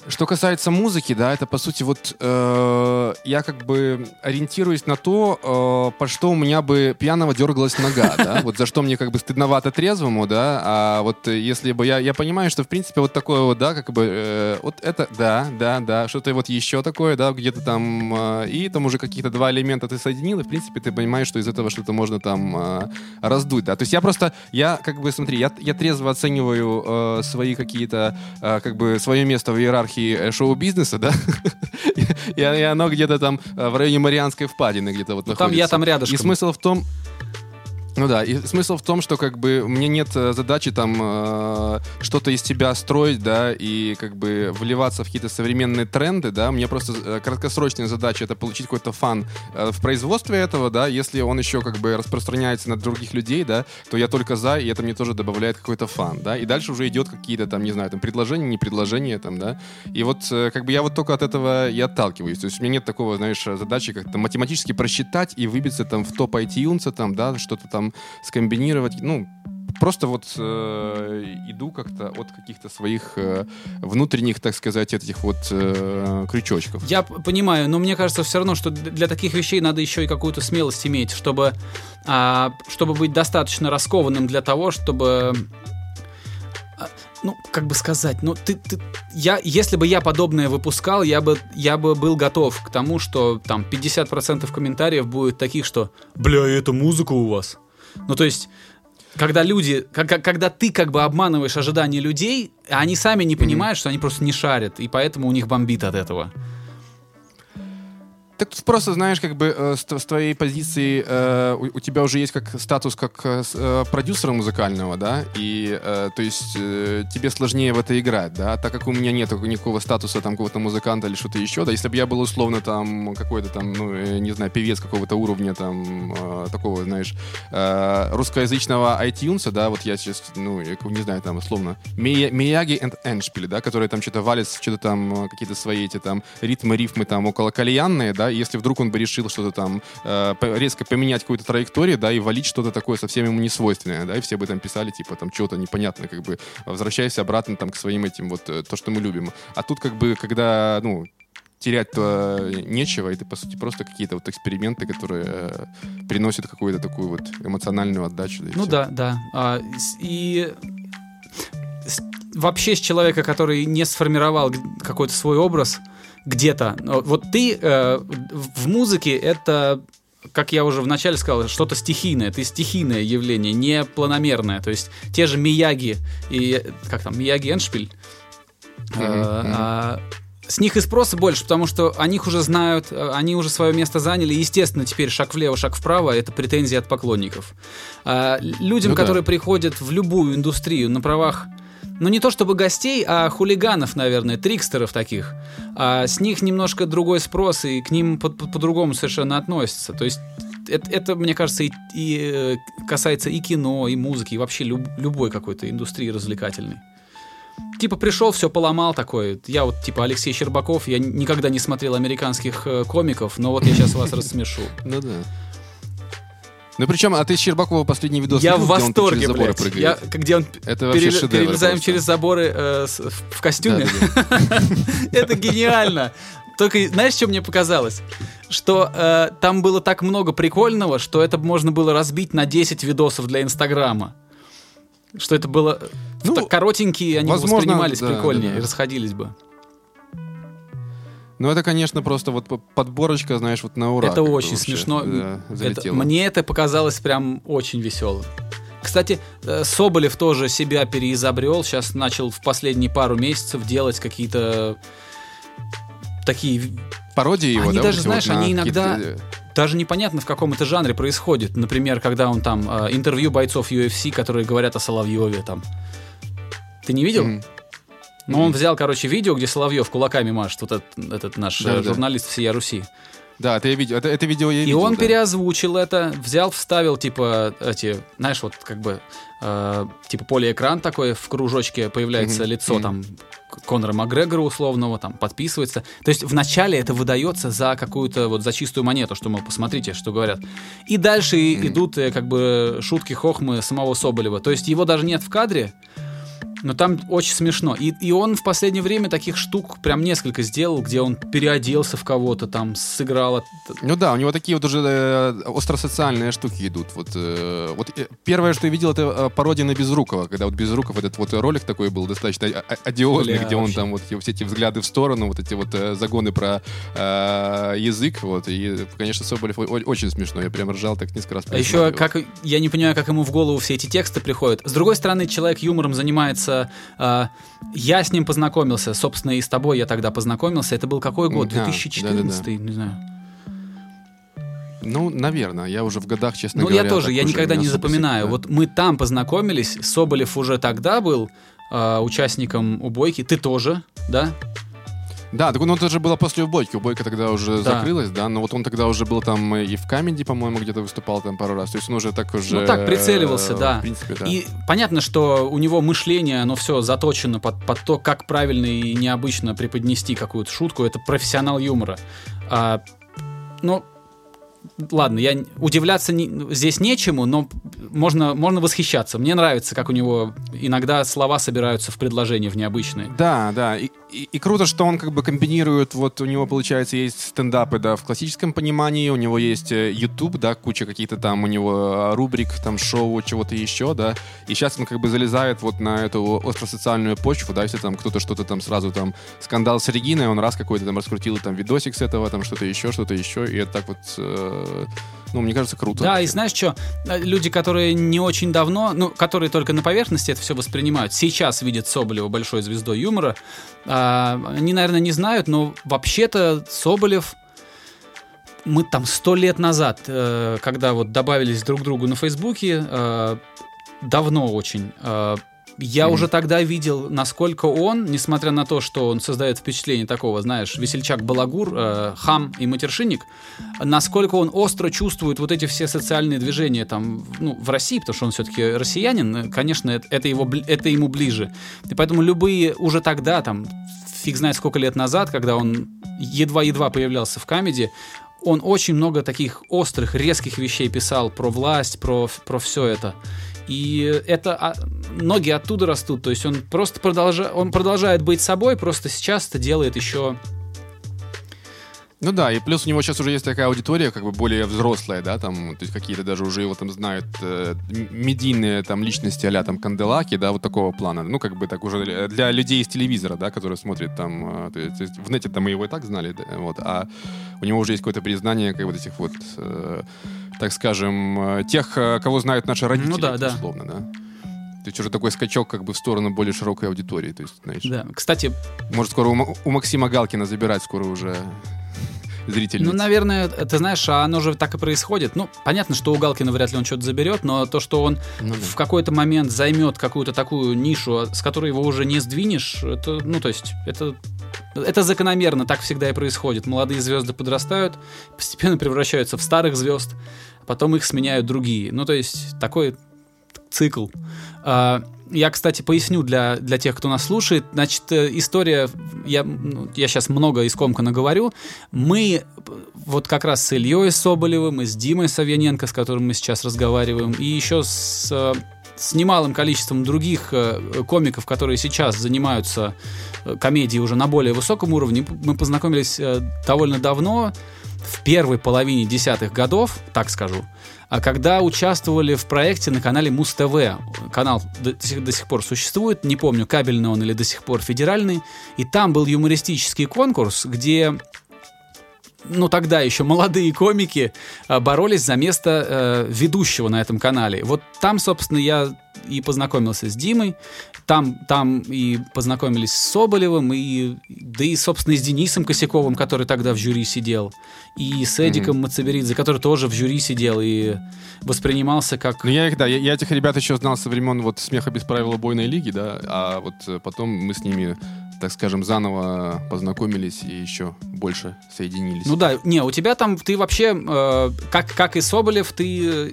Что касается музыки, да, это по сути вот э, я как бы ориентируюсь на то, э, по что у меня бы пьяного дергалась нога, да, вот за что мне как бы стыдновато трезвому, да, а вот если бы я, я понимаю, что в принципе вот такое вот, да, как бы э, вот это, да, да, да, что-то вот еще такое, да, где-то там, э, и там уже какие-то два элемента ты соединил, и в принципе ты понимаешь, что из этого что-то можно там э, раздуть, да, то есть я просто, я как бы, смотри, я, я трезво оцениваю э, свои какие-то, э, как бы, свое место в иерархии э, шоу-бизнеса, да, и, оно где-то там э, в районе Марианской впадины где-то вот находится. там я там рядышком. И смысл в том, Ну да, и смысл в том, что как бы мне нет э, задачи там э, что-то из себя строить, да, и как бы вливаться в какие-то современные тренды, да, мне просто э, краткосрочная задача это получить какой-то фан э, в производстве этого, да, если он еще как бы распространяется на других людей, да, то я только за, и это мне тоже добавляет какой-то фан, да, и дальше уже идет какие-то там, не знаю, там предложения, не предложения там, да, и вот э, как бы я вот только от этого и отталкиваюсь, то есть у меня нет такого, знаешь, задачи как-то математически просчитать и выбиться там в топ iTunes, там, да, что-то там скомбинировать, ну, просто вот э, иду как-то от каких-то своих э, внутренних, так сказать, этих вот э, крючочков. Я понимаю, но мне кажется все равно, что для таких вещей надо еще и какую-то смелость иметь, чтобы, а, чтобы быть достаточно раскованным для того, чтобы а, ну, как бы сказать, ну, ты, ты, я, если бы я подобное выпускал, я бы, я бы был готов к тому, что там 50% комментариев будет таких, что «Бля, это музыка у вас». Ну, то есть, когда люди, как, когда ты как бы обманываешь ожидания людей, они сами не понимают, что они просто не шарят, и поэтому у них бомбит от этого. Так тут просто, знаешь, как бы э, с, твоей позиции э, у, у тебя уже есть как статус как э, э, продюсера музыкального, да, и э, то есть э, тебе сложнее в это играть, да, так как у меня нет никакого статуса там какого-то музыканта или что-то еще, да, если бы я был условно там какой-то там, ну, э, не знаю, певец какого-то уровня там э, такого, знаешь, э, русскоязычного iTunes, да, вот я сейчас, ну, не знаю, там условно Мия- Мияги и Эншпиль, да, которые там что-то валят, что-то там э, какие-то свои эти там ритмы, рифмы там около кальянные, да, и если вдруг он бы решил что-то там э, резко поменять какую-то траекторию, да, и валить что-то такое совсем ему не свойственное, да, и все бы там писали, типа, там, что-то непонятно, как бы, возвращайся обратно там к своим этим вот, э, то, что мы любим. А тут, как бы, когда, ну, терять-то нечего, и ты, по сути, просто какие-то вот эксперименты, которые э, приносят какую-то такую вот эмоциональную отдачу. и Ну всё. да, да. А, и вообще с человека, который не сформировал какой-то свой образ где-то. Вот ты э, в музыке это как я уже вначале сказал, что-то стихийное. Ты стихийное явление, не планомерное. То есть те же Мияги и... Как там? Мияги Эншпиль. Мгм. а, с них и спроса больше, потому что о них уже знают, э, они уже свое место заняли. Естественно, теперь шаг влево, шаг вправо — это претензии от поклонников. А, людям, Ну да. которые приходят в любую индустрию на правах, ну не то чтобы гостей, а хулиганов, наверное, трикстеров таких, а с них немножко другой спрос, и к ним по- по- по-другому совершенно относятся. То есть это, это, мне кажется, и, и, э, касается и кино, и музыки, и вообще люб- любой какой-то индустрии развлекательной. Типа пришел, все поломал такой. Я вот типа Алексей Щербаков, я никогда не смотрел американских э, комиков, но вот я сейчас вас рассмешу. Ну да. Ну причем, а ты Щербакова последний видос Я видел, в где он восторге, через заборы блядь. Я, где он Это шедевр перелезаем просто. через заборы э, с- в в костюме. Это гениально. Только знаешь, что мне показалось? Что э, там было так много прикольного, что это можно было разбить на 10 видосов для Инстаграма. Что это было... Ну, так коротенькие, они возможно, воспринимались да, прикольнее да, да. и расходились бы. Ну, это, конечно, просто вот подборочка, знаешь, вот на ура. это очень вообще, смешно. да, Это- мне это показалось прям очень веселым. Кстати, э, Соболев тоже себя переизобрел. Сейчас начал в последние пару месяцев делать какие-то такие Пародии его, Они да? даже, вот знаешь, вот они иногда- э, даже непонятно, в каком это жанре происходит. Например, когда он там э, интервью бойцов UFC, которые говорят о Соловьеве там. Ты не видел? мгм. Ну, он взял, короче, видео, где Соловьев кулаками машет, вот этот, этот наш э, Да-да. журналист всея Руси. Да, это, я видел, это, это видео я И видел. он да. переозвучил это, взял, вставил, типа, эти, знаешь, вот как бы, э, типа полиэкран такой, в кружочке появляется Мгм, лицо мгм. там Конора Макгрегора условного, там подписывается. То есть вначале это выдается за какую-то вот за чистую монету, что, мол, посмотрите, что говорят. И дальше и- Мгм. идут э, как бы шутки, хохмы самого Соболева. То есть его даже нет в кадре, но там очень смешно. И, и он в последнее время таких штук прям несколько сделал, где он переоделся в кого-то, там сыграл. Ну да, у него такие вот уже э, остросоциальные штуки идут. Вот, э, вот э, первое, что я видел, это э, пародия на Безрукова, когда вот Безруков этот вот ролик такой был достаточно одиозный, Бля, где он вообще. там вот все эти взгляды в сторону, вот эти вот э, загоны про э, язык, вот. И, конечно, Соболев очень смешно. Я прям ржал так несколько раз. А еще, как я не понимаю, как ему в голову все эти тексты приходят. С другой стороны, человек юмором занимается. А, я с ним познакомился, собственно, и с тобой я тогда познакомился. Это был какой год? М, а, 2014, да-да-да. не знаю. Ну, наверное, я уже в годах, честно Ну, говоря. я тоже, я никогда не запоминаю. сильно- Вот мы там познакомились, Соболев уже тогда был а, участником убойки, ты тоже, да? Да, так он это же было после убойки. Убойка тогда уже Да. закрылась, да, но вот он тогда уже был там и в Камеди, по-моему, где-то выступал там пару раз. То есть он уже так уже... Ну, так, прицеливался, э, да. В принципе, да. И понятно, что у него мышление, оно все заточено под, под то, как правильно и необычно преподнести какую-то шутку. Это профессионал юмора. А, ну, ладно, я удивляться не- здесь нечему, но можно, можно восхищаться. Мне нравится, как у него иногда слова собираются в предложения в необычные. Да, да. И, и- и круто, что он как бы комбинирует, вот у него, получается, есть стендапы, да, в классическом понимании, у него есть э, YouTube, да, куча каких-то там у него э, рубрик, там шоу, чего-то еще, да. И сейчас он как бы залезает вот на эту остросоциальную почву, да, если там кто-то что-то там сразу там скандал с Региной, он раз какой-то там раскрутил там видосик с этого, там что-то еще, что-то еще, и это так вот, э, ну, мне кажется, круто. Да, и знаешь что, люди, которые не очень давно, ну, которые только на поверхности это все воспринимают, сейчас видят Соболева большой звездой юмора, а, они, наверное, не знают, но вообще-то Соболев мы там сто лет назад, э, когда вот добавились друг к другу на Фейсбуке, э, давно очень, э, я Мгм. уже тогда видел, насколько он, несмотря на то, что он создает впечатление такого, знаешь, весельчак балагур, э, хам и матершинник, насколько он остро чувствует вот эти все социальные движения там, в- ну, в России, потому что он все-таки россиянин, э, конечно, это, это его, это ему ближе. И поэтому любые уже тогда, там, фиг знает сколько лет назад, когда он едва-едва появлялся в камеди, он очень много таких острых, резких вещей писал про власть, про, про все это. И это а, ноги оттуда растут. То есть он просто продолжает, он продолжает быть собой, просто сейчас это делает еще. Ну да, и плюс у него сейчас уже есть такая аудитория, как бы более взрослая, да, там, то есть какие-то даже уже его там знают э, медийные там личности а там Канделаки, да, вот такого плана. Ну, как бы так уже для- людей из телевизора, да, которые смотрят там, э, то есть, в нете там мы его и так знали, да, вот, а у него уже есть какое-то признание, как вот этих вот, э, так скажем, э, тех, э, кого знают наши родители, Ну да, да. условно, да. То есть уже такой скачок как бы в сторону более широкой аудитории, то есть, знаешь, Да. Кстати, может скоро у, у Максима Галкина забирать скоро уже зрительниц. ну, наверное, ты знаешь, а оно же так и происходит. Ну, понятно, что у Галкина вряд ли он что-то заберет, но то, что он Ну да. в какой-то момент займет какую-то такую нишу, с которой его уже не сдвинешь, это, ну, то есть, это, это закономерно, так всегда и происходит. Молодые звезды подрастают, постепенно превращаются в старых звезд, потом их сменяют другие. Ну, то есть, такой цикл. А, Я, кстати, поясню для, для тех, кто нас слушает. Значит, э, история, я, ну, я сейчас много искомканно говорю. Мы э, вот как раз с Ильей Соболевым и с Димой Савьяненко, с которым мы сейчас разговариваем, и еще с, э, с немалым количеством других э, комиков, которые сейчас занимаются комедией уже на более высоком уровне, мы познакомились довольно давно, в первой половине десятых годов, так скажу, когда участвовали в проекте на канале Муз-ТВ. Канал до, сих- до сих пор существует, не помню, кабельный он или до сих пор федеральный. И там был юмористический конкурс, где ну, тогда еще молодые комики а, боролись за место э, ведущего на этом канале. Вот там, собственно, я и познакомился с Димой, там, там и познакомились с Соболевым, и, да и, собственно, и с Денисом Косяковым, который тогда в жюри сидел, и с Эдиком Мацаберидзе, который тоже в жюри сидел и воспринимался как... Ну, я их, да, я, я этих ребят еще знал со времен вот «Смеха без правил убойной лиги», да, а вот э, потом мы с ними, так скажем, заново познакомились и еще больше соединились. Ну да, не, у тебя там, ты вообще, э, как, как и Соболев, ты, э,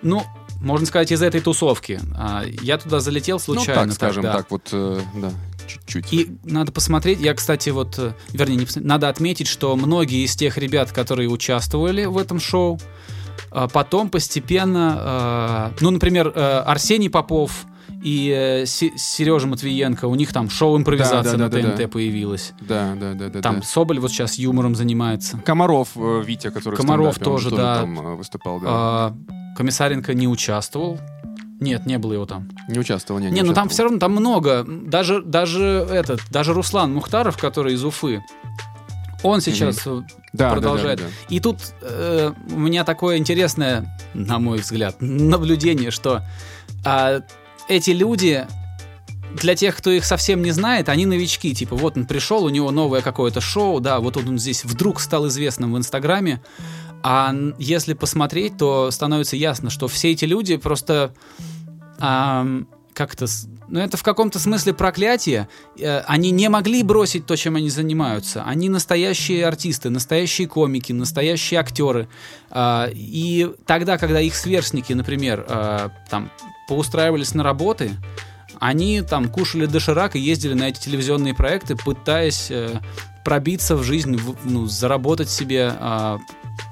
ну, можно сказать, из этой тусовки. А, я туда залетел Ну, случайно. так, скажем, тогда. так вот, э, да, чуть-чуть. И надо посмотреть, я, кстати, вот, э, вернее, не надо отметить, что многие из тех ребят, которые участвовали в этом шоу, э, потом постепенно, э, ну, например, э, Арсений Попов и э, Се- Сережа Матвиенко, у них там шоу импровизация Да, да, на да, ТНТ да, да. появилось. Да, да, да, да. Там да. Соболь вот сейчас юмором занимается. Комаров э, Витя, который Комаров стендапе, он тоже, да. там э, выступал, да. А, Комиссаренко не участвовал. Нет, не было его там. Не участвовал, не, Не, ну там все равно там много. Даже, даже этот, даже Руслан Мухтаров, который из Уфы, он сейчас э, Да, да, продолжает. да, да. И тут э, у меня такое интересное, на мой взгляд, наблюдение, что а, эти люди для тех, кто их совсем не знает, они новички. Типа, вот он пришел, у него новое какое-то шоу, да, вот он, здесь вдруг стал известным в Инстаграме. А если посмотреть, то становится ясно, что все эти люди просто ам, как это, с- ну это в каком-то смысле проклятие. Э, Они не могли бросить то, чем они занимаются. Они настоящие артисты, настоящие комики, настоящие актеры. А, И тогда, когда их сверстники, например, а, там поустраивались на работы, они там кушали доширак и ездили на эти телевизионные проекты, пытаясь э, пробиться в жизнь, в- ну, заработать себе а,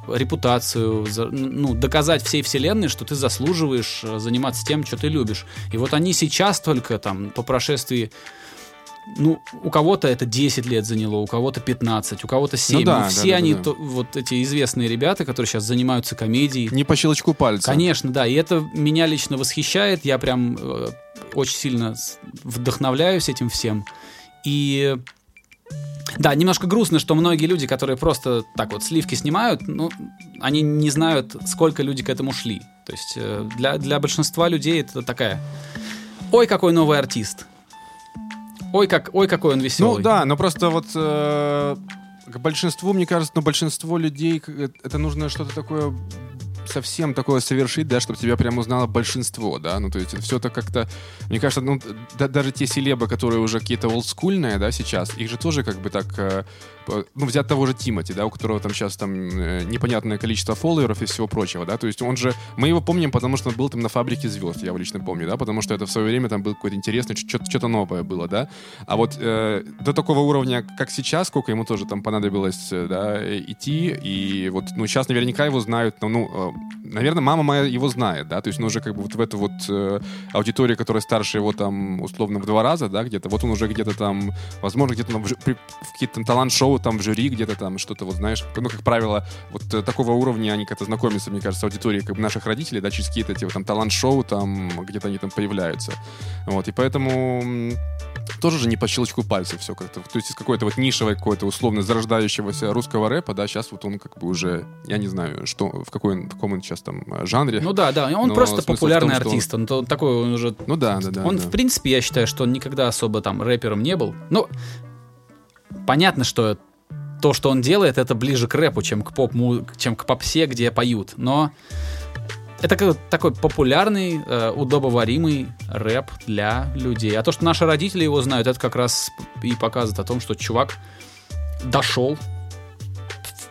репутацию, за- ну, доказать всей вселенной, что ты заслуживаешь э, заниматься тем, что ты любишь. И вот они сейчас только там по прошествии ну, у кого-то это 10 лет заняло, у кого-то 15, у кого-то 7. Ну да, Но да, все да, они, да. то- вот эти известные ребята, которые сейчас занимаются комедией, Не по щелчку пальца. Конечно, да. И это меня лично восхищает. Я прям э, очень сильно вдохновляюсь этим всем. И да, немножко грустно, что многие люди, которые просто так вот сливки снимают, ну, они не знают, сколько люди к этому шли. То есть э, для, для большинства людей это такая... Ой, какой новый артист. Ой, как, ой, какой он веселый. Ну да, но просто вот э, к большинству, мне кажется, ну большинство людей э, это нужно что-то такое совсем такое совершить, да, чтобы тебя прям узнало большинство, да, ну то есть все это как-то, мне кажется, ну да- даже те селебы, которые уже какие-то олдскульные, да, сейчас, их же тоже как бы так, э, ну взять того же Тимати, да, у которого там сейчас там э, непонятное количество фолловеров и всего прочего, да, то есть он же, мы его помним, потому что он был там на фабрике звезд, я его лично помню, да, потому что это в свое время там был какой-то интересный, что-то новое было, да, а вот э, до такого уровня, как сейчас, сколько ему тоже там понадобилось, э, да, идти, и вот, ну, сейчас наверняка его знают, ну, ну, наверное, мама моя его знает, да, то есть он уже как бы вот в эту вот э, аудиторию, которая старше его там условно в два раза, да, где-то, вот он уже где-то там, возможно, где-то в, при- в какие-то талант-шоу там в жюри, где-то там что-то вот, знаешь, ну, как правило, вот э, такого уровня они как-то знакомятся, мне кажется, с аудиторией как бы наших родителей, да, через какие-то эти вот там талант-шоу, там где-то они там появляются. Вот, и поэтому тоже же не по щелчку пальцев все как-то. То есть из какой-то вот нишевой, какой-то условно зарождающегося русского рэпа, да, сейчас вот он как бы уже, я не знаю, что, в, какой, он- в каком он сейчас там э, жанре. Ну да, да. Он просто популярный том, он- артист. Он то- такой, он уже Ну да, да, да. он, да. в принципе, я считаю, что он никогда особо там рэпером не был. Ну, понятно, что то, что он делает, это ближе к рэпу, чем к поп чем к попсе, где поют. Но это как- такой популярный, э, удобоваримый рэп для людей. А то, что наши родители его знают, это как раз и показывает о том, что чувак дошел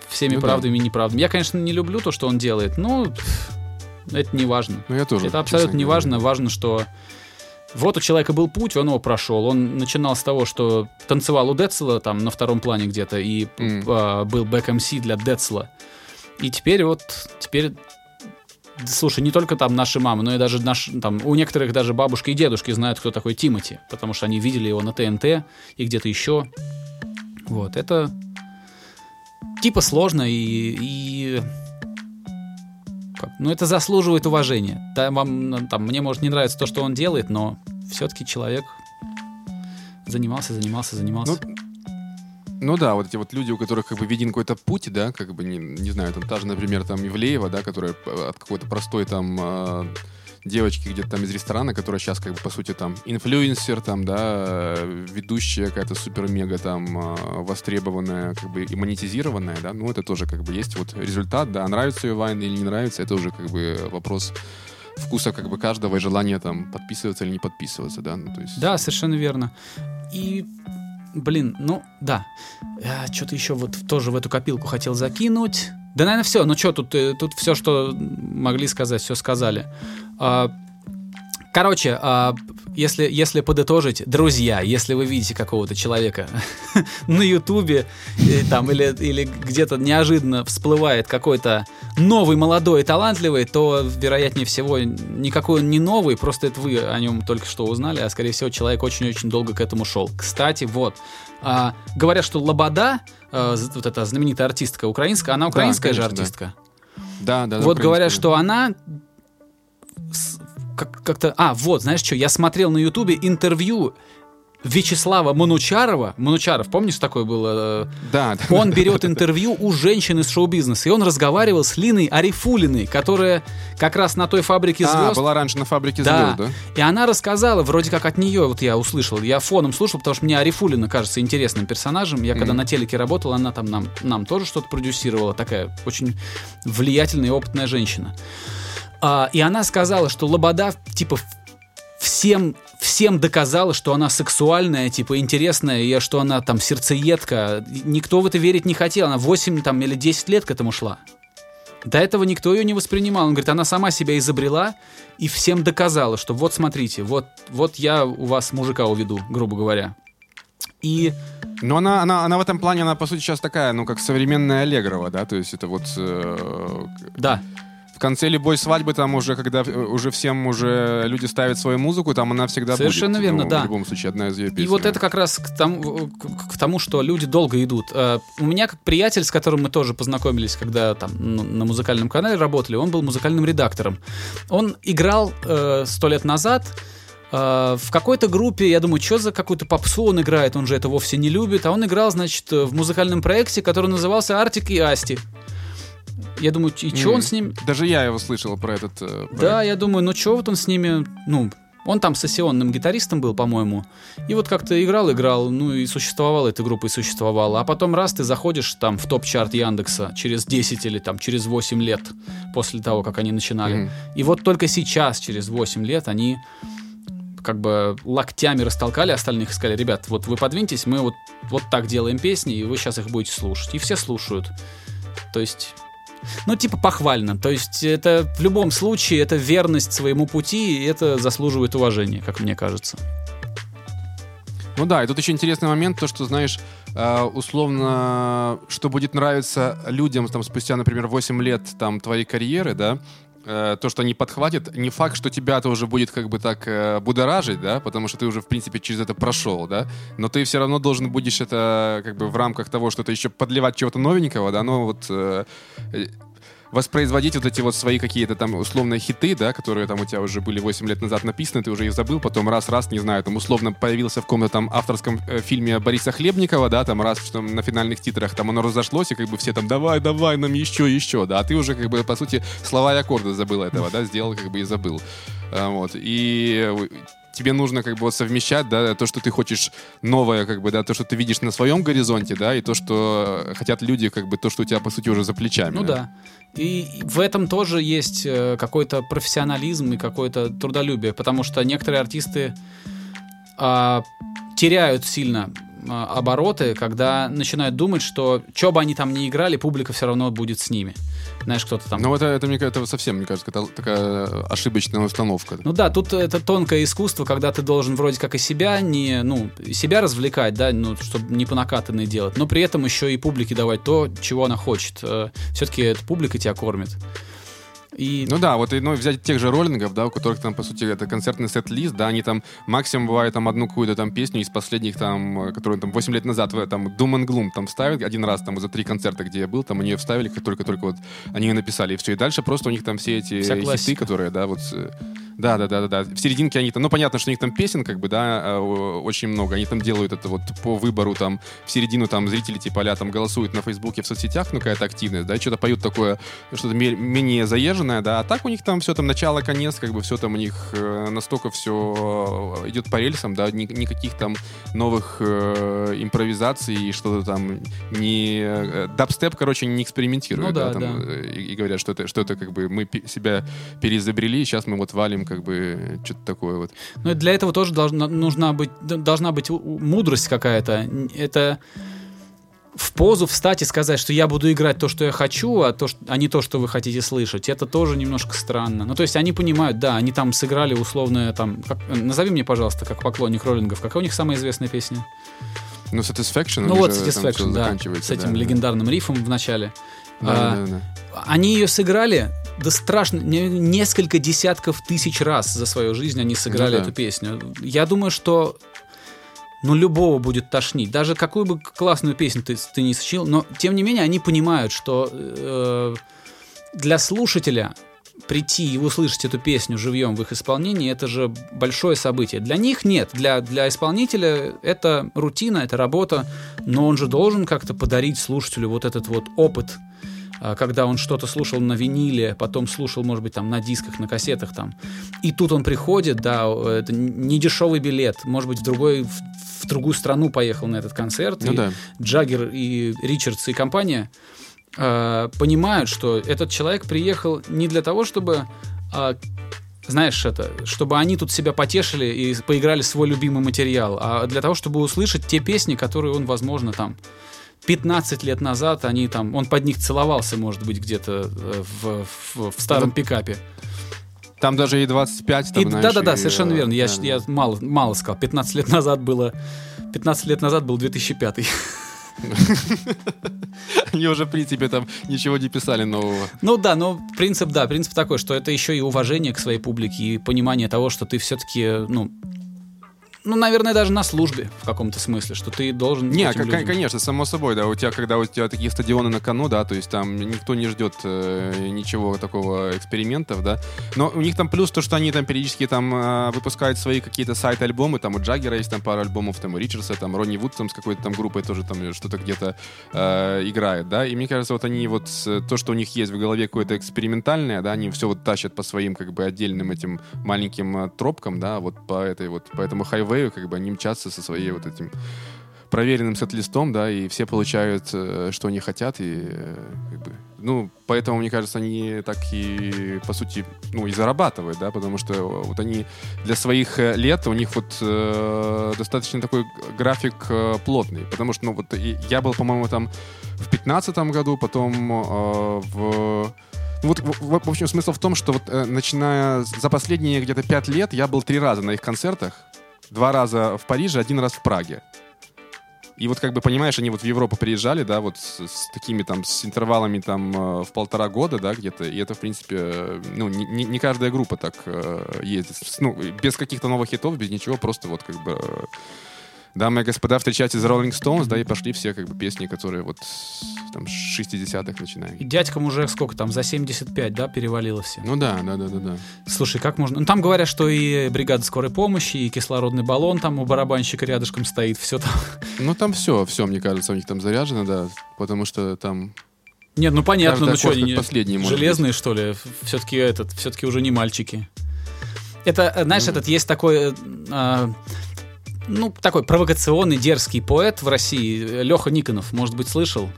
всеми Ну да. правдами и неправдами. Я, конечно, не люблю то, что он делает, но это не важно. Ну я тоже. Это абсолютно не говоря. важно. Важно, что вот у человека был путь, он его прошел. Он начинал с того, что танцевал у Децла там на втором плане где-то и а, был back-MC для Децла. И теперь вот, теперь Слушай, не только там наши мамы, но и даже наш, там, у некоторых даже бабушки и дедушки знают, кто такой Тимати, потому что они видели его на ТНТ и где-то еще. Вот, это типа сложно и, и ну, это заслуживает уважения. Да, вам, ну, там, мне, может, не нравится то, что он делает, но все-таки человек занимался, занимался, занимался. Ну, Ну да, вот эти вот люди, у которых как бы виден какой-то путь, да, как бы, не, не знаю, там та же, например, там Ивлеева, да, которая п- от какой-то простой там э, девочки где-то там из ресторана, которая сейчас как бы по сути там инфлюенсер, там, да, э, ведущая какая-то супер-мега там э, востребованная, как бы и монетизированная, да, ну это тоже как бы есть вот результат, да, нравится ее Вайн или не нравится, это уже как бы вопрос вкуса как бы каждого и желания там подписываться или не подписываться, да, ну то есть... Да, совершенно верно. И, блин, ну, да. что-то еще вот тоже в эту копилку хотел закинуть. Да, наверное, все. Ну что, тут, э, тут все, что могли сказать, все сказали. А, Короче, а, если, если подытожить, друзья, если вы видите какого-то человека на Ютубе э, там, или, или где-то неожиданно всплывает какой-то новый, молодой, талантливый, то, вероятнее всего, никакой он не новый, просто это вы о нем только что узнали, а, скорее всего, человек очень-очень долго к этому шел. Кстати, вот, а, говорят, что Лобода, а, вот эта знаменитая артистка украинская, она украинская же конечно, да. артистка. Да, да, да, Вот говорят, что она как- как-то... А, вот, знаешь что, я смотрел на Ютубе интервью Вячеслава Манучарова, Манучаров, помнишь, такой был? э, Да. Он берет интервью у женщин из шоу-бизнеса, и он разговаривал с Линой Арифулиной, которая как раз на той фабрике А, звезд. была раньше на фабрике Да. звезд, да? И она рассказала, вроде как от нее, вот я услышал, я фоном слушал, потому что мне Арифулина кажется интересным персонажем. Я когда Мгм. на телеке работал, она там нам, нам тоже что-то продюсировала, такая очень влиятельная и опытная женщина. А, и она сказала, что Лобода, типа, всем, всем доказала, что она сексуальная, типа, интересная, и что она там сердцеедка. Никто в это верить не хотел. Она 8 там, или 10 лет к этому шла. До этого никто ее не воспринимал. Он говорит, она сама себя изобрела и всем доказала, что вот смотрите, вот, вот я у вас мужика уведу, грубо говоря. И Но она, она, она в этом плане, она, по сути, сейчас такая, ну, как современная Аллегрова, да? То есть это вот... э, да, в конце любой свадьбы, там уже, когда э, уже всем уже люди ставят свою музыку, там она всегда Совершенно будет. верно, Ну, да. В любом случае, одна из ее песен. И вот это как раз к тому, к- к тому, что люди долго идут. Э, У меня как приятель, с которым мы тоже познакомились, когда там ну, на музыкальном канале работали, он был музыкальным редактором. Он играл э, сто лет назад в какой-то группе, я думаю, что за какую-то попсу он играет, он же это вовсе не любит, а он играл, значит, в музыкальном проекте, который назывался «Артик и Асти». Я думаю, и что он с ним... Даже я его слышал про этот э, проект. Да, я думаю, ну что вот он с ними, ну, он там сессионным гитаристом был, по-моему. И вот как-то играл, играл, ну и существовала эта группа, и существовала. А потом раз ты заходишь там в топ-чарт Яндекса через 10 или там через 8 лет после того, как они начинали. Мгм. И вот только сейчас, через 8 лет, они как бы локтями растолкали остальных и сказали, ребят, вот вы подвиньтесь, мы вот, вот так делаем песни, и вы сейчас их будете слушать. И все слушают. То есть ну, типа похвально. То есть это в любом случае это верность своему пути, и это заслуживает уважения, как мне кажется. Ну да, и тут еще интересный момент, то, что, знаешь, э, условно, что будет нравиться людям там спустя, например, 8 лет там твоей карьеры, да, э, то, что они подхватят, не факт, что тебя это уже будет как бы так э, будоражить, да, потому что ты уже, в принципе, через это прошел, да, но ты все равно должен будешь это как бы в рамках того, что-то еще подливать чего-то новенького, да, но вот э, воспроизводить вот эти вот свои какие-то там условные хиты, да, которые там у тебя уже были 8 лет назад написаны, ты уже их забыл, потом раз-раз, не знаю, там условно появился в каком-то там авторском э, фильме Бориса Хлебникова, да, там раз что на финальных титрах там оно разошлось, и как бы все там давай, давай, нам еще, еще, да, а ты уже как бы по сути слова и аккорды забыл этого, да, сделал как бы и забыл. А, Вот, и тебе нужно как бы вот совмещать, да, то, что ты хочешь новое, как бы, да, то, что ты видишь на своем горизонте, да, и то, что хотят люди, как бы, то, что у тебя, по сути, уже за плечами. Ну да. И в этом тоже есть э, какой-то профессионализм и какое-то трудолюбие, потому что некоторые артисты а, теряют сильно а, обороты, когда начинают думать, что что бы они там ни играли, публика все равно будет с ними. Знаешь, кто-то там Ну, это, это, мне кажется, совсем, мне кажется, это такая ошибочная установка. Ну да, тут это тонкое искусство, когда ты должен вроде как и себя не, ну, себя развлекать, да, ну, чтобы не по накатанной делать, но при этом еще и публике давать то, чего она хочет. Все-таки эта публика тебя кормит. И Ну да, вот ну, взять тех же роллингов, да, у которых там, по сути, это концертный сет-лист, да, они там максимум бывает там одну какую-то там песню из последних там, э, которую там 8 лет назад там Doom and Gloom там ставят один раз там за три концерта, где я был, там они ее вставили, как только-только вот они ее написали, и все, и дальше просто у них там все эти Вся хиты, классика. которые, да, вот... э, Да, да, да, да, да. В серединке они там, ну понятно, что у них там песен, как бы, да, э, очень много. Они там делают это вот по выбору, там, в середину там зрители типа а там голосуют на Фейсбуке, в соцсетях, ну какая-то активность, да, что-то поют такое, что-то ме- менее заезженное, да, а так у них там все там начало, конец, как бы все там у них э, настолько все идет по рельсам, да, ни- никаких там новых э, импровизаций и что-то там не... э, Дабстеп, короче, не экспериментируют, Ну да, там, да. э, и, и говорят, что это, что это как бы мы себя переизобрели, сейчас мы вот валим как бы что-то такое вот. Ну, и для этого тоже должна, нужна быть, должна быть мудрость какая-то. Это в позу встать и сказать, что я буду играть то, что я хочу, а, то, что, а не то, что вы хотите слышать. Это тоже немножко странно. Ну, то есть они понимают, да, они там сыграли условное там... как- назови мне, пожалуйста, как поклонник роллингов, какая у них самая известная песня? Ну, Satisfaction, ну вот Satisfaction, да, с этим да. легендарным рифом в начале. Да, А, да, да. Они ее сыграли, да страшно, не- несколько десятков тысяч раз за свою жизнь они сыграли Ну да. эту песню. Я думаю, что ну, любого будет тошнить. Даже какую бы классную песню ты, ты не сочинил, но тем не менее они понимают, что э, для слушателя прийти и услышать эту песню живьем в их исполнении, это же большое событие. Для них нет, для, для исполнителя это рутина, это работа, но он же должен как-то подарить слушателю вот этот вот опыт, а, когда он что-то слушал на виниле, потом слушал, может быть, там на дисках, на кассетах там. И тут он приходит, да, это не дешевый билет, может быть, в другой, в, в другую страну поехал на этот концерт. Ну и да. Джаггер и Ричардс и компания э, понимают, что этот человек приехал не для того, чтобы э, знаешь, это, чтобы они тут себя потешили и поиграли свой любимый материал, а для того, чтобы услышать те песни, которые он, возможно, там 15 лет назад они там, он под них целовался, может быть, где-то э, в, в, в старом Ну, пикапе. Там даже и 25, там, И- знаешь, Да-да-да, и, совершенно э, верно. Я, да, я мало, мало сказал. 15 лет назад было... 15 лет назад был 2005. Они уже, в принципе, там ничего не писали нового. Ну да, но принцип, да, принцип такой, что это еще и уважение к своей публике, и понимание того, что ты все-таки, ну, ну, наверное, даже на службе в каком-то смысле, что ты должен Не, к- людям- конечно, само собой, да, у тебя, когда у тебя такие стадионы на кону, да, то есть там никто не ждет э, ничего такого экспериментов, да, но у них там плюс то, что они там периодически там э, выпускают свои какие-то сайт-альбомы, там у Джаггера есть там пару альбомов, там у Ричардса, там Ронни Вуд там с какой-то там группой тоже там что-то где-то э, играет, да, и мне кажется, вот они вот то, что у них есть в голове какое-то экспериментальное, да, они все вот тащат по своим как бы отдельным этим маленьким э, тропкам, да, вот по этой вот, по этому хайвею, как бы они мчатся со своей вот этим проверенным сет-листом, да, и все получают, э, что они хотят, и э, как бы, ну, поэтому, мне кажется, они так и, по сути, ну, и зарабатывают, да, потому что вот они для своих э, лет, у них вот э, достаточно такой график э, плотный, потому что, ну, вот я был, по-моему, там в пятнадцатом году, потом э, в... Ну, Вот, в, в- общем, смысл в том, что вот, э, начиная за последние где-то пять лет я был три раза на их концертах. Два раза в Париже, один раз в Праге. И вот как бы, понимаешь, они вот в Европу приезжали, да, вот с, с такими там, с интервалами там э, в полтора года, да, где-то. И это, в принципе, э, ну, не, не- каждая группа так э, ездит. Ну, без каких-то новых хитов, без ничего, просто вот как бы... Дамы и господа, встречайте The Rolling Stones, да, и пошли все как бы песни, которые вот там с 60-х И начинаем. дядькам уже сколько там, за 75, да, перевалило все. Ну да, да, да, да, да. Слушай, как можно... Ну, там говорят, что и бригада скорой помощи, и кислородный баллон там у барабанщика рядышком стоит, все там. Ну там все, все, мне кажется, у них там заряжено, да, потому что там Нет, ну понятно, каждый ну что, они последний может быть. железные, что ли? Все-таки этот, все-таки уже не мальчики. Это, э, знаешь, Ну. этот есть такой, э, а, ну, такой провокационный, дерзкий поэт в России, Леха Никонов, может быть, слышал?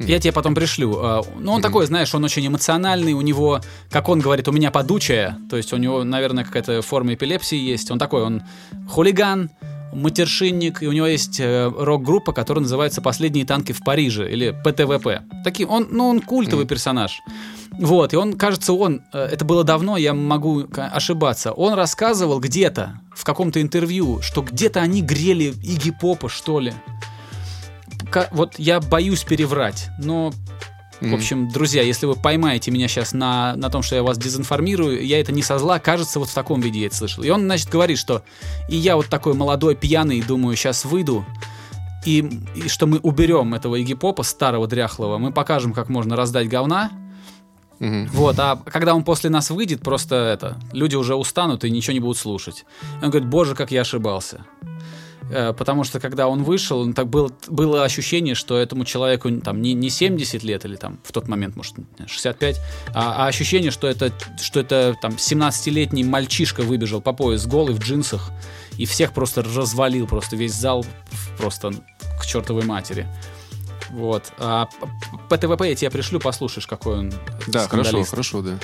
Я тебе потом пришлю. А, Ну, он Мгм. такой, знаешь, он очень эмоциональный, у него, как он говорит, у меня подучая, то есть у него, наверное, какая-то форма эпилепсии есть. Он такой, он хулиган, матершинник, и у него есть э, рок-группа, которая называется «Последние танки в Париже» или ПТВП. Такие, он, ну, он культовый Мгм. персонаж. Вот, и он, кажется, он, э, это было давно, я могу ошибаться, он рассказывал где-то, в каком-то интервью, что где-то они грели Игги Попа, что ли. Ка- Вот я боюсь переврать, но в Мгм. общем, друзья, если вы поймаете меня сейчас на, на том, что я вас дезинформирую, я это не со зла, кажется, вот в таком виде я это слышал. И он, значит, говорит, что и я вот такой молодой, пьяный, думаю, сейчас выйду, и, и что мы уберем этого Игги Попа, старого дряхлого, мы покажем, как можно раздать говна, Мгм. вот, а когда он после нас выйдет, просто это, люди уже устанут и ничего не будут слушать. И он говорит, боже, как я ошибался. Э, Потому что когда он вышел, он так был, было ощущение, что этому человеку там не, не 70 лет или там в тот момент, может, 65, а, а ощущение, что это, что это там 17-летний мальчишка выбежал по пояс голый в джинсах и всех просто развалил, просто весь зал просто к чертовой матери. Вот. А п- ПТВП я тебе пришлю, послушаешь, какой он Да, хорошо, скандалист. хорошо, да.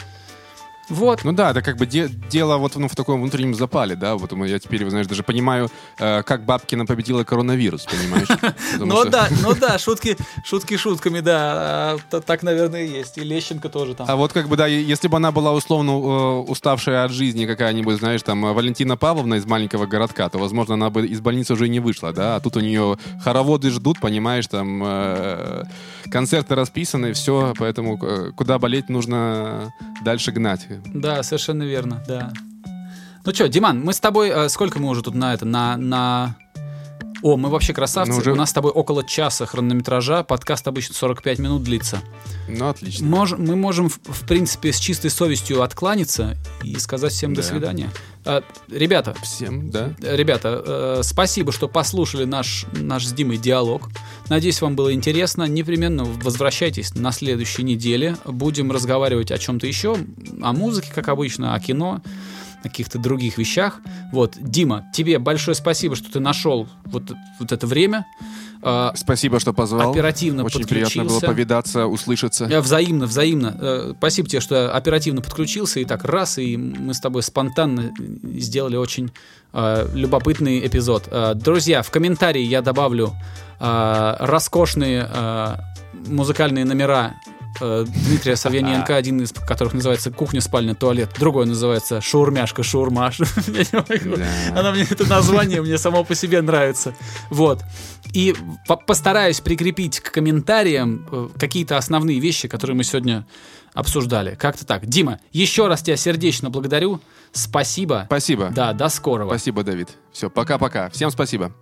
Вот. Ну да, это как бы де- дело вот ну, в таком внутреннем запале, да, вот я теперь, знаешь, даже понимаю, э, как Бабкина победила коронавирус, понимаешь? Ну да, ну да, шутки, шутки шутками, да, т- так, наверное, есть. И Лещенко тоже там. А вот как бы, да, если бы она была условно э, уставшая от жизни какая-нибудь, знаешь, там, э, Валентина Павловна из маленького городка, то, возможно, она бы из больницы уже не вышла, да, а тут у нее хороводы ждут, понимаешь, там, э, концерты расписаны, все, поэтому э, куда болеть нужно дальше гнать. Да, совершенно верно, да. Ну что, Диман, мы с тобой, э, сколько мы уже тут на это, на, на О, мы вообще красавцы. Ну, уже- У нас с тобой около часа хронометража. Подкаст обычно 45 минут длится. Ну, отлично. Мож- мы можем, в, в принципе, с чистой совестью откланяться и сказать всем до Да. свидания. А, ребята, Всем, да. Э, Ребята, э, спасибо, что послушали наш, наш с Димой диалог. Надеюсь, вам было интересно. Непременно возвращайтесь на следующей неделе. Будем разговаривать о чем-то еще, о музыке, как обычно, о кино, о каких-то других вещах. Вот, Дима, тебе большое спасибо, что ты нашел вот, вот это время. Э, Спасибо, что позвал. Оперативно Очень приятно было повидаться, услышаться. Э, Взаимно, взаимно. Э, Спасибо тебе, что оперативно подключился. И так раз, и мы с тобой спонтанно сделали очень э, любопытный эпизод. Друзья, в комментарии я добавлю роскошные музыкальные номера Дмитрия Савьяненко, один из которых называется «Кухня, спальня, туалет», другой называется «Шаурмяшка, шаурма». Я не могу. Да. Она мне, это название мне само по себе нравится. Вот. И по- постараюсь прикрепить к комментариям э, какие-то основные вещи, которые мы сегодня обсуждали. Как-то так. Дима, еще раз тебя сердечно благодарю. Спасибо. Спасибо. Да, до скорого. Спасибо, Давид. Все, пока-пока. Всем спасибо.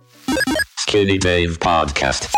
Skinny Dave Podcast.